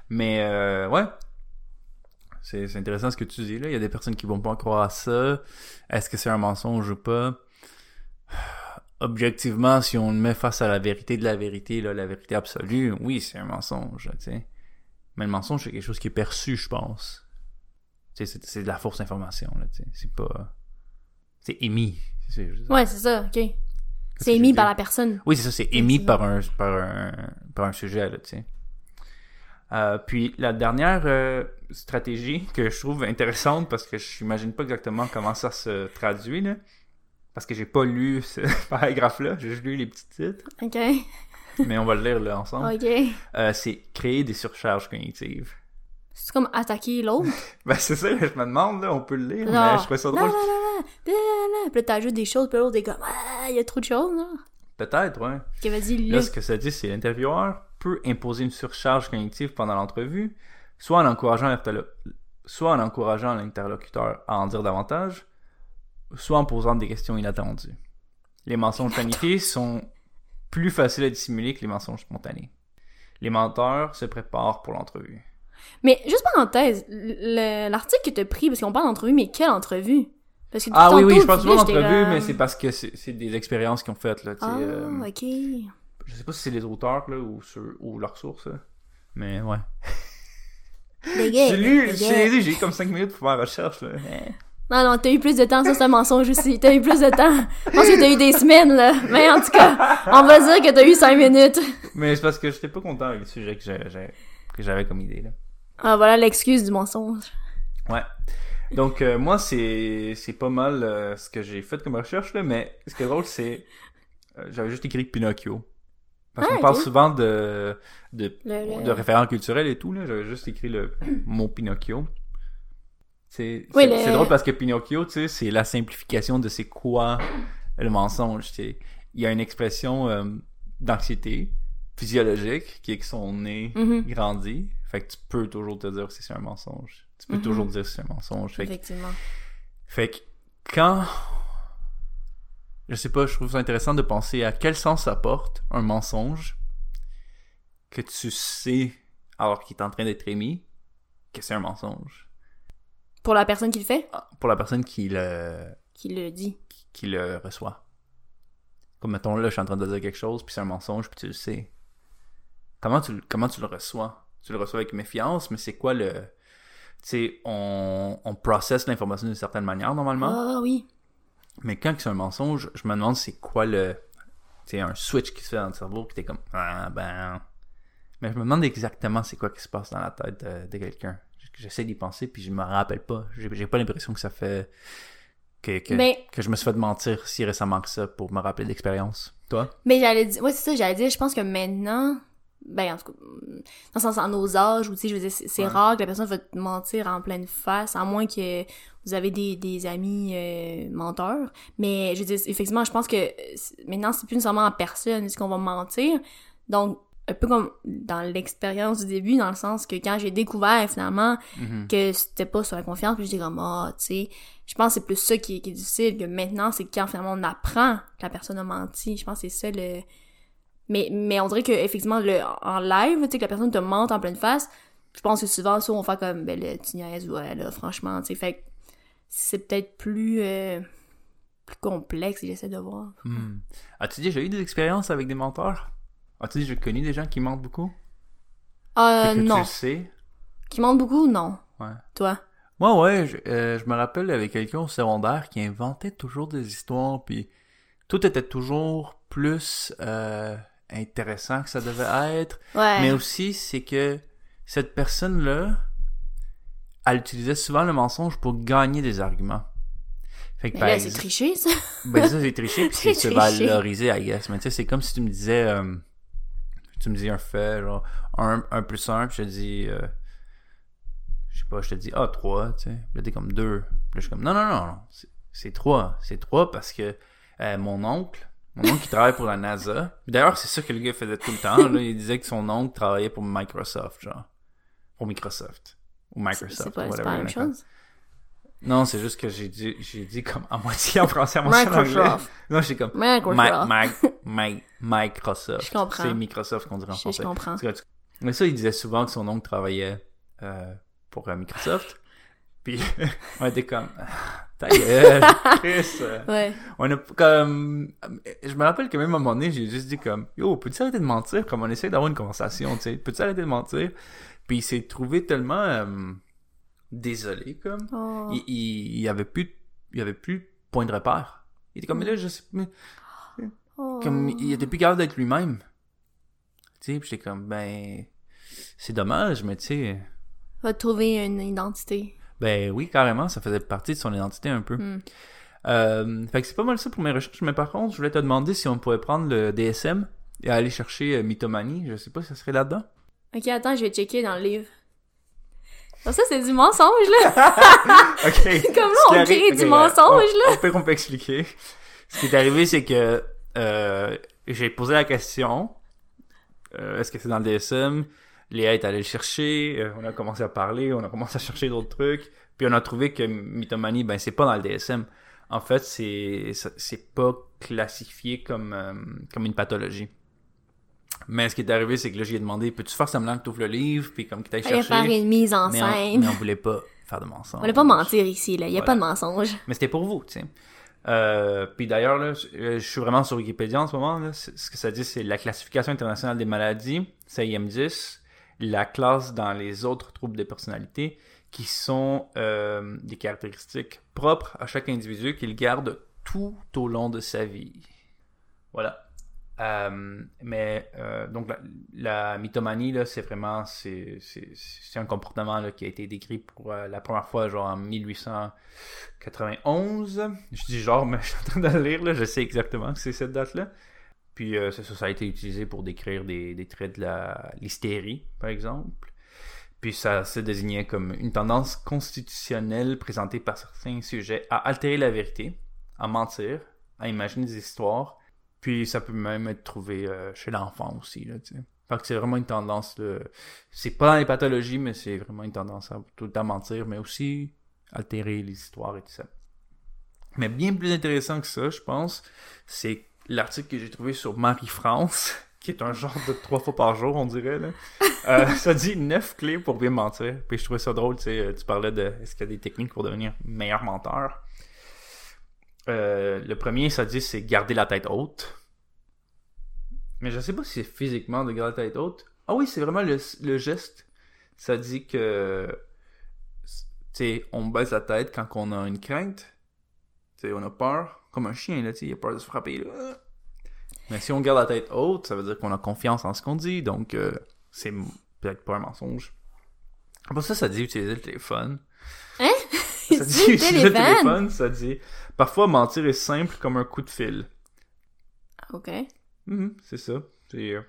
Speaker 2: Mais, euh, ouais. C'est c'est intéressant ce que tu dis, là. Il y a des personnes qui vont pas croire à ça. Est-ce que c'est un mensonge ou pas? <sighs> Objectivement, si on le met face à la vérité de la vérité, là, la vérité absolue, oui, c'est un mensonge, tu sais. Mais le mensonge, c'est quelque chose qui est perçu, je pense. C'est- c'est de la fausse information. C'est pas... C'est émis.
Speaker 1: Ouais, c'est ça, ok. C'est émis par la personne.
Speaker 2: Oui, c'est ça, c'est émis par un, par un, par un sujet, là, tu sais. Euh, puis la dernière euh, stratégie que je trouve intéressante, parce que je n'imagine pas exactement comment ça se traduit, là, parce que j'ai pas lu ce <laughs> paragraphe-là, j'ai juste lu les petits titres,
Speaker 1: Ok.
Speaker 2: mais on va le lire là ensemble.
Speaker 1: Ok.
Speaker 2: Euh, c'est créer des surcharges cognitives.
Speaker 1: C'est comme attaquer l'autre. <laughs>
Speaker 2: Ben c'est ça, je me demande, là, on peut le lire,
Speaker 1: Non.
Speaker 2: mais je trouvais ça drôle.
Speaker 1: non, non, non. Puis là, là, là. Puis là, t'ajoutes des choses, puis l'autre est comme, ah, il y a trop de choses, là.
Speaker 2: Peut-être, ouais.
Speaker 1: Qui
Speaker 2: Là, ce que ça dit, c'est l'intervieweur peut imposer une surcharge cognitive pendant l'entrevue, soit en encourageant soit en encourageant l'interlocuteur à en dire davantage, soit en posant des questions inattendues. Les mensonges planifiés sont plus faciles à dissimuler que les mensonges spontanés. Les menteurs se préparent pour l'entrevue.
Speaker 1: Mais juste parenthèse, le- l'article que t'as pris, parce qu'on parle d'entrevue, mais quelle entrevue? Parce que
Speaker 2: Ah oui, oui, je parle souvent d'entrevue, mais c'est parce que c'est des expériences qu'ils ont faites, là,
Speaker 1: Ah,
Speaker 2: euh,
Speaker 1: ok.
Speaker 2: Je sais pas si c'est les auteurs, là, ou, sur- ou leurs sources. Mais ouais. <laughs> J'ai lu, j'ai eu comme 5 minutes pour faire la recherche, là.
Speaker 1: Non, non, t'as eu plus de temps, ça c'est un mensonge aussi. T'as eu plus de temps. Je pense que t'as eu des semaines, là. Mais en tout cas, on va dire que t'as eu cinq minutes.
Speaker 2: Mais c'est parce que j'étais pas content avec le sujet que j'avais comme idée, là.
Speaker 1: Ah, voilà l'excuse du mensonge.
Speaker 2: Ouais. Donc, euh, moi, c'est c'est pas mal euh, ce que j'ai fait comme recherche, là, mais ce qui est drôle, c'est euh, j'avais juste écrit Pinocchio. Parce
Speaker 1: Ah,
Speaker 2: qu'on parle
Speaker 1: ok.
Speaker 2: souvent de, de,
Speaker 1: Le- le-
Speaker 2: de référents culturels et tout, là. J'avais juste écrit le mot Pinocchio. C'est
Speaker 1: Oui, le-
Speaker 2: drôle parce que Pinocchio, tu sais, c'est la simplification de c'est quoi le mensonge. tu sais. Il y a une expression d'anxiété physiologique qui est que son nez
Speaker 1: Mhm.
Speaker 2: grandit. Fait que tu peux toujours te dire si c'est un mensonge. Tu peux
Speaker 1: Mhm.
Speaker 2: toujours dire si c'est un mensonge. Fait que
Speaker 1: Effectivement.
Speaker 2: fait que quand. Je sais pas, je trouve ça intéressant de penser à quel sens ça porte un mensonge que tu sais, alors qu'il est en train d'être émis, que c'est un mensonge.
Speaker 1: Pour la personne qui le fait,
Speaker 2: Ah, Pour la personne qui le,
Speaker 1: qui le dit.
Speaker 2: qui le reçoit. Comme mettons là, je suis en train de dire quelque chose, puis c'est un mensonge, puis tu le sais. Comment tu, comment tu le reçois? Tu le reçois avec méfiance, mais c'est quoi le. Tu sais, on, on processe l'information d'une certaine manière normalement.
Speaker 1: Ah oui.
Speaker 2: Mais quand c'est un mensonge, je me demande c'est quoi le. Tu sais, un switch qui se fait dans le cerveau, puis t'es comme. Ah, ben. Mais je me demande exactement c'est quoi qui se passe dans la tête de, de quelqu'un. J'essaie d'y penser, puis je me rappelle pas. J'ai pas l'impression que ça fait. Que, que,
Speaker 1: Mais-
Speaker 2: que je me suis fait mentir si récemment que ça pour me rappeler d'expérience. Toi?
Speaker 1: Mais j'allais dire, ouais, c'est ça, j'allais dire, je pense que maintenant, ben, en tout cas, dans le sens, à nos âges, ou tu sais, je veux dire, c'est
Speaker 2: Ouais.
Speaker 1: rare que la personne va te mentir en pleine face, à moins que vous avez des, des amis euh, menteurs. Mais, je veux dire, effectivement, je pense que maintenant, c'est plus nécessairement en personne, est-ce qu'on va mentir? Donc, un peu comme dans l'expérience du début, dans le sens que quand j'ai découvert, finalement,
Speaker 2: Mhm.
Speaker 1: que c'était pas sur la confiance, puis j'étais comme, ah, tu sais, je pense que c'est plus ça qui est, qui est difficile, que maintenant, c'est quand finalement on apprend que la personne a menti. Je pense que c'est ça le... Mais, mais on dirait que effectivement le, en live, tu sais, que la personne te mente en pleine face, je pense que souvent, ça, on fait comme, ben là, tu niaises, ouais, là, franchement, tu sais, fait c'est peut-être plus, euh, plus complexe, j'essaie de voir.
Speaker 2: Hmm. As-tu déjà eu des expériences avec des menteurs? As-tu déjà connu des gens qui mentent beaucoup?
Speaker 1: Euh,
Speaker 2: que Tu
Speaker 1: non.
Speaker 2: le sais?
Speaker 1: Qui mente beaucoup? Non.
Speaker 2: Ouais.
Speaker 1: Toi?
Speaker 2: Moi, ouais, je, euh, je me rappelle avec quelqu'un au secondaire qui inventait toujours des histoires, puis tout était toujours plus euh, intéressant que ça devait être.
Speaker 1: Ouais.
Speaker 2: Mais aussi, c'est que cette personne-là, elle utilisait souvent le mensonge pour gagner des arguments. Fait que,
Speaker 1: Mais là, c'est
Speaker 2: exemple-
Speaker 1: triché, ça.
Speaker 2: ben ça, j'ai triché, puis <laughs> c'est
Speaker 1: C'est
Speaker 2: se valoriser, I guess. Mais tu sais, c'est comme si tu me disais, euh, tu me dis un fait, genre, 1, un plus 1, puis je te dis, euh, je sais pas, je te dis, ah, 3, tu sais. Puis là, t'es comme 2. Puis là, je suis comme, non, non, non, non, c'est- c'est 3. C'est 3 parce que euh, mon oncle, mon oncle qui travaille pour la NASA, d'ailleurs, c'est ça que le gars faisait tout le temps, là, il disait que son oncle travaillait pour Microsoft, genre. Pour Microsoft. Ou Microsoft,
Speaker 1: c'est pas,
Speaker 2: ou
Speaker 1: c'est
Speaker 2: whatever.
Speaker 1: pas la même chose?
Speaker 2: Non, c'est juste que j'ai dit, j'ai dit comme à moitié en français, à moitié en anglais. <laughs> Non, j'ai comme
Speaker 1: Microsoft.
Speaker 2: Mi- Mi- Mi- Microsoft.
Speaker 1: Je comprends.
Speaker 2: C'est Microsoft qu'on dirait en
Speaker 1: Je, je
Speaker 2: français.
Speaker 1: comprends.
Speaker 2: Mais ça, il disait souvent que son oncle travaillait euh, pour euh, Microsoft. Puis <laughs> on était comme <laughs> ta gueule, <laughs> Chris.
Speaker 1: Ouais.
Speaker 2: On a comme je me rappelle que même à un moment donné, j'ai juste dit comme yo, peux-tu arrêter de mentir? Comme on essaie d'avoir une conversation, tu sais. Peux-tu arrêter de mentir? Puis il s'est trouvé tellement euh, désolé comme
Speaker 1: Oh.
Speaker 2: il, il, avait plus il y avait plus point de repère. Il était comme mais là je sais mais
Speaker 1: Oh.
Speaker 2: comme il était plus capable d'être lui-même. Tu sais, puis j'étais comme ben c'est dommage mais tu sais
Speaker 1: Va trouver une identité.
Speaker 2: Ben oui carrément ça faisait partie de son identité un peu.
Speaker 1: Hmm.
Speaker 2: Euh, fait que c'est pas mal ça pour mes recherches mais par contre je voulais te demander si on pourrait prendre le DSM et aller chercher euh, Mythomanie, je sais pas si ça serait là-dedans.
Speaker 1: Ok, attends, je vais checker dans le livre. Ça, c'est du mensonge, là! <laughs>
Speaker 2: OK. <laughs>
Speaker 1: Comme là,
Speaker 2: Ce qui
Speaker 1: on crée du mensonge,
Speaker 2: on-
Speaker 1: là!
Speaker 2: On peut qu'on peut expliquer. Ce qui est arrivé, c'est que euh, j'ai posé la question euh, est-ce que c'est dans le DSM Léa est allée le chercher, euh, on a commencé à parler, on a commencé à chercher d'autres trucs, puis on a trouvé que mythomanie, ben c'est pas dans le DSM. En fait, c'est c'est pas classifié comme euh, comme une pathologie. Mais ce qui est arrivé, c'est que là, j'ai demandé peux-tu faire semblant que tu ouvres le livre, puis comme que t'ailles chercher?
Speaker 1: faire une mise en
Speaker 2: mais, on,
Speaker 1: scène.
Speaker 2: mais on voulait pas faire de mensonges.
Speaker 1: On voulait pas mentir ici, là. Il y a
Speaker 2: Voilà.
Speaker 1: pas de mensonge.
Speaker 2: Mais c'était pour vous, tu sais. Euh, puis d'ailleurs, là, je je suis vraiment sur Wikipédia en ce moment. Là. Ce que ça dit, c'est la classification internationale des maladies, c'est IM10, la classe dans les autres troubles de personnalité, qui sont euh, des caractéristiques propres à chaque individu qu'il garde tout au long de sa vie. Voilà. Euh, mais euh, donc la, la mythomanie c'est vraiment c'est un comportement là, qui a été décrit pour la première fois genre en 1891. Je dis genre mais <laughs> je suis en train de lire je sais exactement que c'est cette date là. Puis euh, ça, a été utilisé pour décrire des, traits de l'hystérie, par exemple. Puis ça se désignait comme une tendance constitutionnelle présentée par certains sujets à altérer la vérité, à mentir, à imaginer des histoires. Puis ça peut même être trouvé euh, chez l'enfant aussi, là, c'est vraiment une tendance, là, c'est pas dans les pathologies, mais c'est vraiment une tendance à tout le temps mentir, mais aussi altérer les histoires et tout ça. Mais bien plus intéressant que ça, je pense, c'est l'article que j'ai trouvé sur Marie-France, <laughs> qui est un genre de trois fois par jour, on dirait. Là. <laughs> Euh, ça dit neuf clés pour bien mentir. Puis je trouvais ça drôle, tu sais, tu parlais de est-ce qu'il y a des techniques pour devenir meilleur menteur. Euh, le premier, ça dit c'est garder la tête haute. Mais je sais pas si c'est physiquement de garder la tête haute. Ah oui, c'est vraiment le, le geste. Ça dit que tu sais, on baisse la tête quand on a une crainte. On a peur. Comme un chien, là, il a peur de se frapper. Là. Mais si on garde la tête haute, ça veut dire qu'on a confiance en ce qu'on dit. Donc, euh, c'est peut-être pas un mensonge. Après ça, ça dit utiliser le téléphone.
Speaker 1: Hein?
Speaker 2: Ça <laughs> dit utiliser le
Speaker 1: téléphone?
Speaker 2: ça dit... Parfois, mentir est simple comme un coup de fil.
Speaker 1: Ok.
Speaker 2: Mhm, c'est ça. Euh,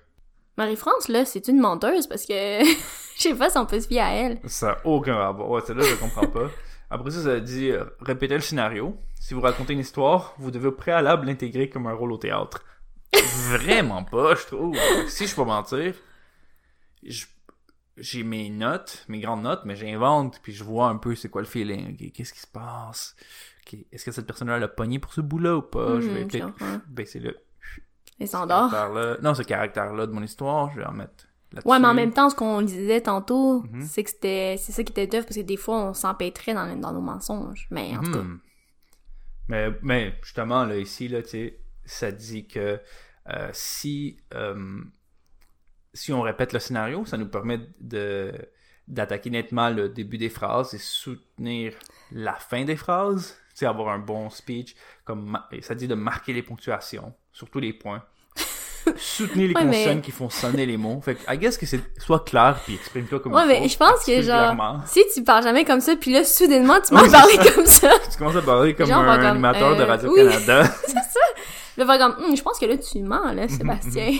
Speaker 1: Marie-France, là, c'est une menteuse parce que <laughs> je sais pas si on peut se fier à elle.
Speaker 2: Ça n'a aucun rapport. Ouais, celle-là, je comprends pas. <laughs> Après ça, ça dit euh, répéter le scénario. Si vous racontez une histoire, vous devez au préalable l'intégrer comme un rôle au théâtre. Vraiment pas, je trouve. Si je peux mentir, j'ai mes notes, mes grandes notes, mais j'invente, puis je vois un peu c'est quoi le feeling. Qu'est-ce qui se passe? Est-ce que cette personne-là l'a pogné pour ce bout-là ou pas? je vais
Speaker 1: je
Speaker 2: peut-être baisser le
Speaker 1: Elle s'endort.
Speaker 2: Non, ce caractère-là de mon histoire, je vais en mettre.
Speaker 1: Ouais, mais en même temps, ce qu'on disait tantôt,
Speaker 2: Mhm.
Speaker 1: c'est que c'était, c'est ça qui était tough parce que des fois, on s'empêtrait dans, dans nos mensonges. Mais en tout cas,
Speaker 2: Hmm. Mais, mais justement, là, ici, là, tu sais, ça dit que euh, si, euh, si on répète le scénario, ça nous permet de d'attaquer nettement le début des phrases et soutenir la fin des phrases, avoir un bon speech, comme ça dit de marquer les ponctuations, surtout les points. Soutenir les
Speaker 1: Ouais, mais-
Speaker 2: consonnes qui font sonner les mots. Fait que, I guess que c'est soit clair puis exprime-toi comme
Speaker 1: Ouais,
Speaker 2: il
Speaker 1: mais
Speaker 2: faut,
Speaker 1: je pense que, genre, si tu parles jamais comme ça, puis là, soudainement, tu <laughs> m'as parlé comme ça.
Speaker 2: Tu commences à parler comme
Speaker 1: Genre,
Speaker 2: un
Speaker 1: comme,
Speaker 2: animateur de
Speaker 1: euh,
Speaker 2: Radio-Canada. <laughs>
Speaker 1: c'est ça. Le va comme, Hum, je pense que là, tu mens, là, <laughs> Sébastien.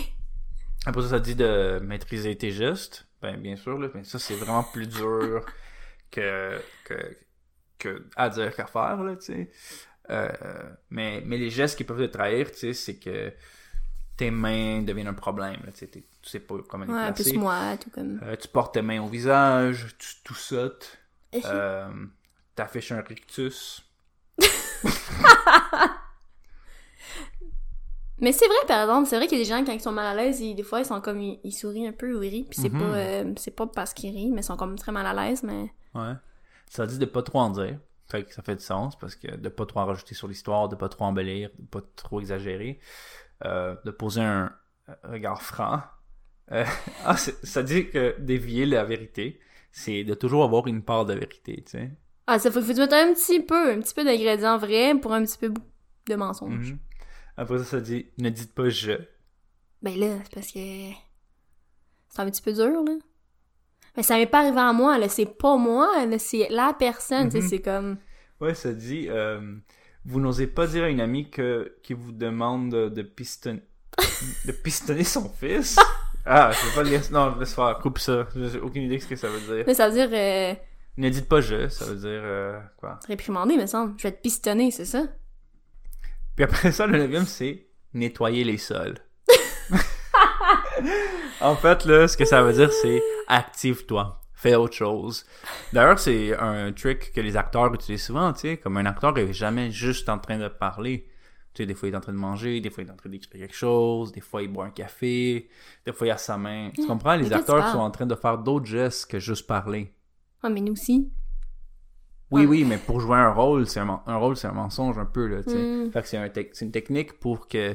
Speaker 2: Après ça, ça dit de maîtriser tes gestes. Ben, bien sûr, là, mais ça, c'est vraiment plus dur que, que, que à dire qu'à faire, là, tu sais. Euh, mais, mais les gestes qui peuvent te trahir, tu sais, c'est que tes mains deviennent un problème, là, tu sais, pas comment les
Speaker 1: Ouais,
Speaker 2: placer.
Speaker 1: plus moi, tout comme.
Speaker 2: Euh, tu portes tes mains au visage, tu tout sautes, euh, t'affiches un rictus. <laughs>
Speaker 1: Mais c'est vrai, par exemple, c'est vrai qu'il y a des gens, quand ils sont mal à l'aise, ils- des fois, ils sont comme, ils, ils sourient un peu ou ils rient, puis c'est
Speaker 2: Mhm.
Speaker 1: pas, euh, c'est pas parce qu'ils rient, mais ils sont comme très mal à l'aise, mais...
Speaker 2: Ouais. Ça dit de pas trop en dire. Fait que ça fait du sens parce que de pas trop en rajouter sur l'histoire, de pas trop embellir, de pas trop exagérer, euh, de poser un regard franc. Euh, <laughs> ah, ça dit que dévier la vérité, c'est de toujours avoir une part de vérité, tu sais.
Speaker 1: Ah, ça faut, faut mettes un petit peu, un petit peu d'ingrédients vrais pour un petit peu de mensonges.
Speaker 2: Mhm. Après ça, ça dit ne dites pas je.
Speaker 1: Ben là, c'est parce que... C'est un petit peu dur, là. Mais ça m'est pas arrivé à moi, là, c'est pas moi, là, c'est la personne, tu sais,
Speaker 2: Mhm.
Speaker 1: c'est comme...
Speaker 2: Ouais, ça dit euh, vous n'osez pas dire à une amie que qui vous demande de, pistonner <laughs> de pistonner son fils? <laughs> Ah, je veux pas le lire. Non, laisse faire, coupe ça. J'ai aucune idée de ce que ça veut dire.
Speaker 1: Mais ça veut dire euh,
Speaker 2: Ne dites pas je, ça veut dire euh, quoi?
Speaker 1: réprimander, me semble. Je vais te pistonner, c'est ça?
Speaker 2: Puis après ça, le neuvième, c'est nettoyer les sols. <laughs> en fait, là, ce que ça veut dire, c'est active-toi. Fais autre chose. D'ailleurs, c'est un trick que les acteurs utilisent souvent, tu sais. Comme un acteur est jamais juste en train de parler. Tu sais, des fois, il est en train de manger, des fois, il est en train d'expliquer quelque chose, des fois, il boit un café, des fois, il a sa main. Tu comprends? Les acteurs sont en train de faire d'autres gestes que juste parler.
Speaker 1: Ah, mais nous aussi.
Speaker 2: Oui, oui, mais pour jouer un rôle, c'est un, rôle, c'est un mensonge un peu, là, tu sais.
Speaker 1: Mm.
Speaker 2: Fait que c'est un une technique pour que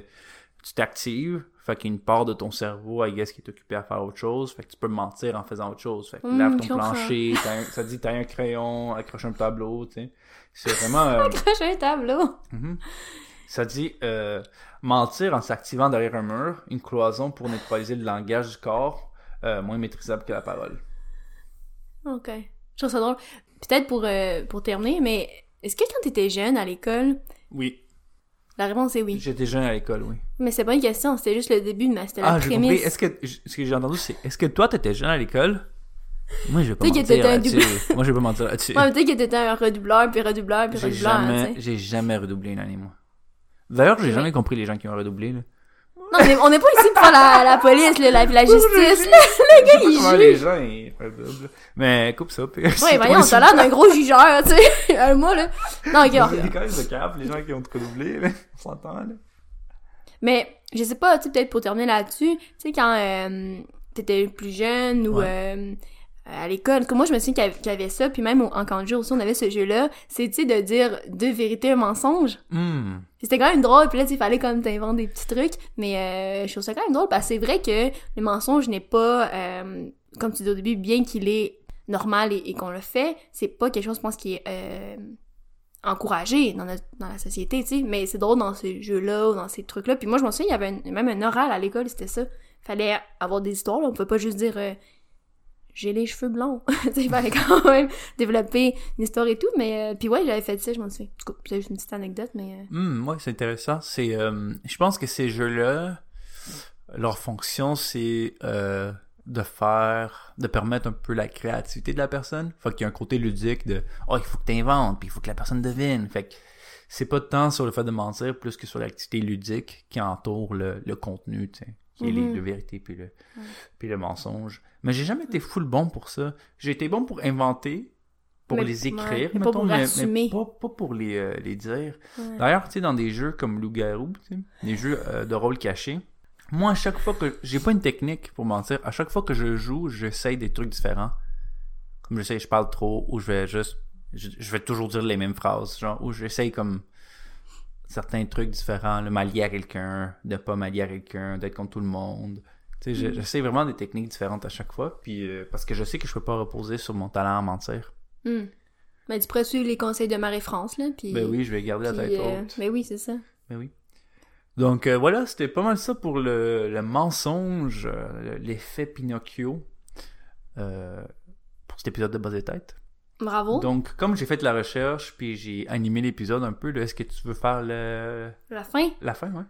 Speaker 2: tu t'actives. Fait qu'il y a une part de ton cerveau, I guess, qui est occupée à faire autre chose. Fait que tu peux mentir en faisant autre chose. Fait que
Speaker 1: Mm,
Speaker 2: lave ton plancher, un- ça dit t'as un crayon, accroche un tableau, tu sais. C'est vraiment... euh, <laughs>
Speaker 1: Accroche un tableau.
Speaker 2: mhm. Ça dit euh, mentir en s'activant derrière un mur, une cloison pour neutraliser le langage du corps, euh, moins maîtrisable que la parole.
Speaker 1: Ok. Je trouve ça drôle. Peut-être pour, euh, pour terminer, mais est-ce que quand t'étais jeune à l'école,
Speaker 2: Oui.
Speaker 1: La réponse est oui.
Speaker 2: J'étais jeune à l'école, oui.
Speaker 1: Mais c'est pas une question, c'était juste le début, mais c'était la
Speaker 2: Ah, j'ai
Speaker 1: prémisse.
Speaker 2: Est-ce que, ce que j'ai entendu, c'est, est-ce que toi, t'étais jeune à l'école? Moi, je vais pas mentir là-dessus. Moi, je vais pas mentir là-dessus.
Speaker 1: Ouais, peut-être que t'étais un redoubleur, puis redoubleur, puis
Speaker 2: J'ai
Speaker 1: redoubleur, hein,
Speaker 2: jamais, j'ai jamais redoublé une année, moi. D'ailleurs, j'ai jamais compris les gens qui ont redoublé, là.
Speaker 1: Non, mais on n'est pas ici pour la, la police, là, la, la justice. <laughs> Le gars, il
Speaker 2: Comment les
Speaker 1: juge.
Speaker 2: gens, ils. Mais, coupe ça, puis.
Speaker 1: Ouais, voyons, t'as l'air d'un gros jugeur, tu sais. <laughs> Un mois, là. Non, ok,
Speaker 2: Il y a
Speaker 1: ok. <laughs>
Speaker 2: quand même de cap, les gens qui ont redoublé, là. On s'entend, là.
Speaker 1: Mais, je sais pas, tu sais, peut-être pour terminer là-dessus, tu sais, quand euh, t'étais plus jeune ou
Speaker 2: Ouais.
Speaker 1: euh, à l'école, comme moi, je me souviens qu'il y avait- qu'il y avait ça, puis même au- en jour aussi, on avait ce jeu-là, sais, de dire deux vérités, un mensonge. Puis C'était quand même drôle, puis là, il fallait comme t'inventes des petits trucs, mais euh, je trouve ça quand même drôle, parce que c'est vrai que le mensonge n'est pas, euh, comme tu dis au début, bien qu'il est normal et, et qu'on le fait, c'est pas quelque chose, je pense, qui est euh, encouragé dans, notre, dans la société, tu sais, mais c'est drôle dans ces jeux-là ou dans ces trucs-là. Puis moi, je m'en souviens, il y avait un- même un oral à l'école, c'était ça. Fallait avoir des histoires, là. on pouvait pas juste dire euh, j'ai les cheveux blonds. <laughs> tu sais, fallait quand même développer une histoire et tout, mais euh, puis ouais, j'avais fait ça, je m'en souviens. Cas, c'est juste une petite anecdote, mais...
Speaker 2: Hum, ouais, c'est intéressant. C'est, euh, je pense que ces jeux-là, leur fonction, c'est euh, de faire, de permettre un peu la créativité de la personne. Fait qu'il y a un côté ludique de, oh, il faut que t'inventes, puis il faut que la personne devine. Fait que c'est pas tant sur le fait de mentir, plus que sur l'activité ludique qui entoure le, le contenu, tu qui est les
Speaker 1: Mhm.
Speaker 2: deux vérités puis le, puis le mensonge. Mais j'ai jamais été full bon pour ça. J'ai été bon pour inventer, pour
Speaker 1: Mais-
Speaker 2: les
Speaker 1: ouais,
Speaker 2: écrire,
Speaker 1: mais pas pour
Speaker 2: mais, pas, pas pour les, euh, les dire.
Speaker 1: ouais.
Speaker 2: D'ailleurs, tu sais, dans des jeux comme Loup-Garou, des jeux euh, de rôle caché, moi, à chaque fois que... J'ai pas une technique pour mentir. À chaque fois que je joue, j'essaye des trucs différents. Comme je sais, je parle trop, ou je vais juste... Je, je vais toujours dire les mêmes phrases, genre, ou j'essaye comme certains trucs différents, le m'allier à quelqu'un, de pas m'allier à quelqu'un, d'être contre tout le monde. Tu sais, je-
Speaker 1: Mm.
Speaker 2: j'essaie vraiment des techniques différentes à chaque fois, puis euh, parce que je sais que je peux pas reposer sur mon talent à mentir.
Speaker 1: Hmm. Mais tu pourrais suivre les conseils de Marie-France, là, puis...
Speaker 2: Ben oui, je vais garder la tête
Speaker 1: euh,
Speaker 2: haute.
Speaker 1: ben oui, c'est ça.
Speaker 2: Ben oui. Donc euh, voilà, c'était pas mal ça pour le, le mensonge, l'effet Pinocchio pour cet épisode de Buzz et Tête.
Speaker 1: Bravo.
Speaker 2: Donc comme j'ai fait de la recherche puis j'ai animé l'épisode un peu, est-ce que tu veux faire le...
Speaker 1: La fin?
Speaker 2: la fin, ouais?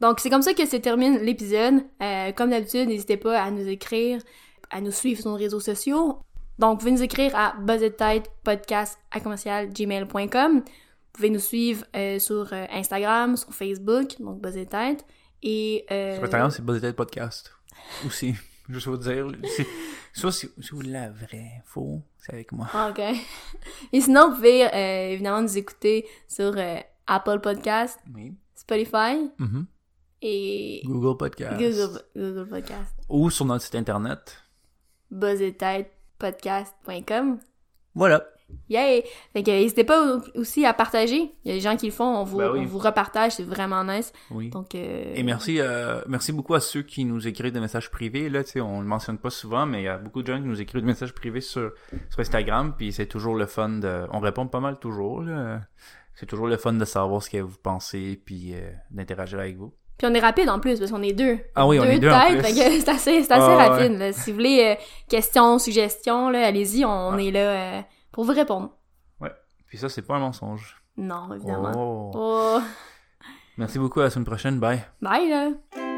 Speaker 1: Donc, c'est comme ça que se termine l'épisode. Euh, comme d'habitude, n'hésitez pas à nous écrire, à nous suivre sur nos réseaux sociaux. Donc, vous pouvez nous écrire à gmail.com. Vous pouvez nous suivre euh, sur euh, Instagram, sur Facebook, donc Buzz et
Speaker 2: Sur Instagram, c'est Buzz et Tête Podcast. Aussi, juste vous dire, <laughs> c'est- soit si, si vous la vraie, faux, c'est avec moi.
Speaker 1: Ah, ok. <laughs> Et sinon, vous pouvez euh, évidemment nous écouter sur euh, Apple Podcast,
Speaker 2: Oui.
Speaker 1: Spotify
Speaker 2: Mhm.
Speaker 1: et
Speaker 2: Google Podcast.
Speaker 1: Google, Google Podcast.
Speaker 2: Ou sur notre site internet.
Speaker 1: Buzz et Tête podcast.com.
Speaker 2: Voilà.
Speaker 1: Yay! Fait que n'hésitez pas au- aussi à partager. Il y a des gens qui le font, on vous,
Speaker 2: Ben oui.
Speaker 1: on vous repartage, c'est vraiment nice.
Speaker 2: Oui.
Speaker 1: Donc, euh,
Speaker 2: Et merci, euh, merci beaucoup à ceux qui nous écrivent des messages privés. Là, on le mentionne pas souvent, mais il y a beaucoup de gens qui nous écrivent des messages privés sur, sur Instagram, puis c'est toujours le fun de... On répond pas mal toujours. C'est toujours le fun de savoir ce que vous pensez, puis euh, d'interagir avec vous.
Speaker 1: Puis on est rapide en plus, parce qu'on est deux.
Speaker 2: Ah oui, on
Speaker 1: deux
Speaker 2: est deux
Speaker 1: têtes, <laughs> c'est assez,
Speaker 2: Ah,
Speaker 1: rapide. Si vous voulez euh, questions, suggestions, allez-y, on est là euh, pour vous répondre.
Speaker 2: Puis ça, c'est pas un mensonge.
Speaker 1: Non, évidemment.
Speaker 2: Oh.
Speaker 1: Oh.
Speaker 2: Merci beaucoup, à la semaine prochaine. Bye.
Speaker 1: Bye, là!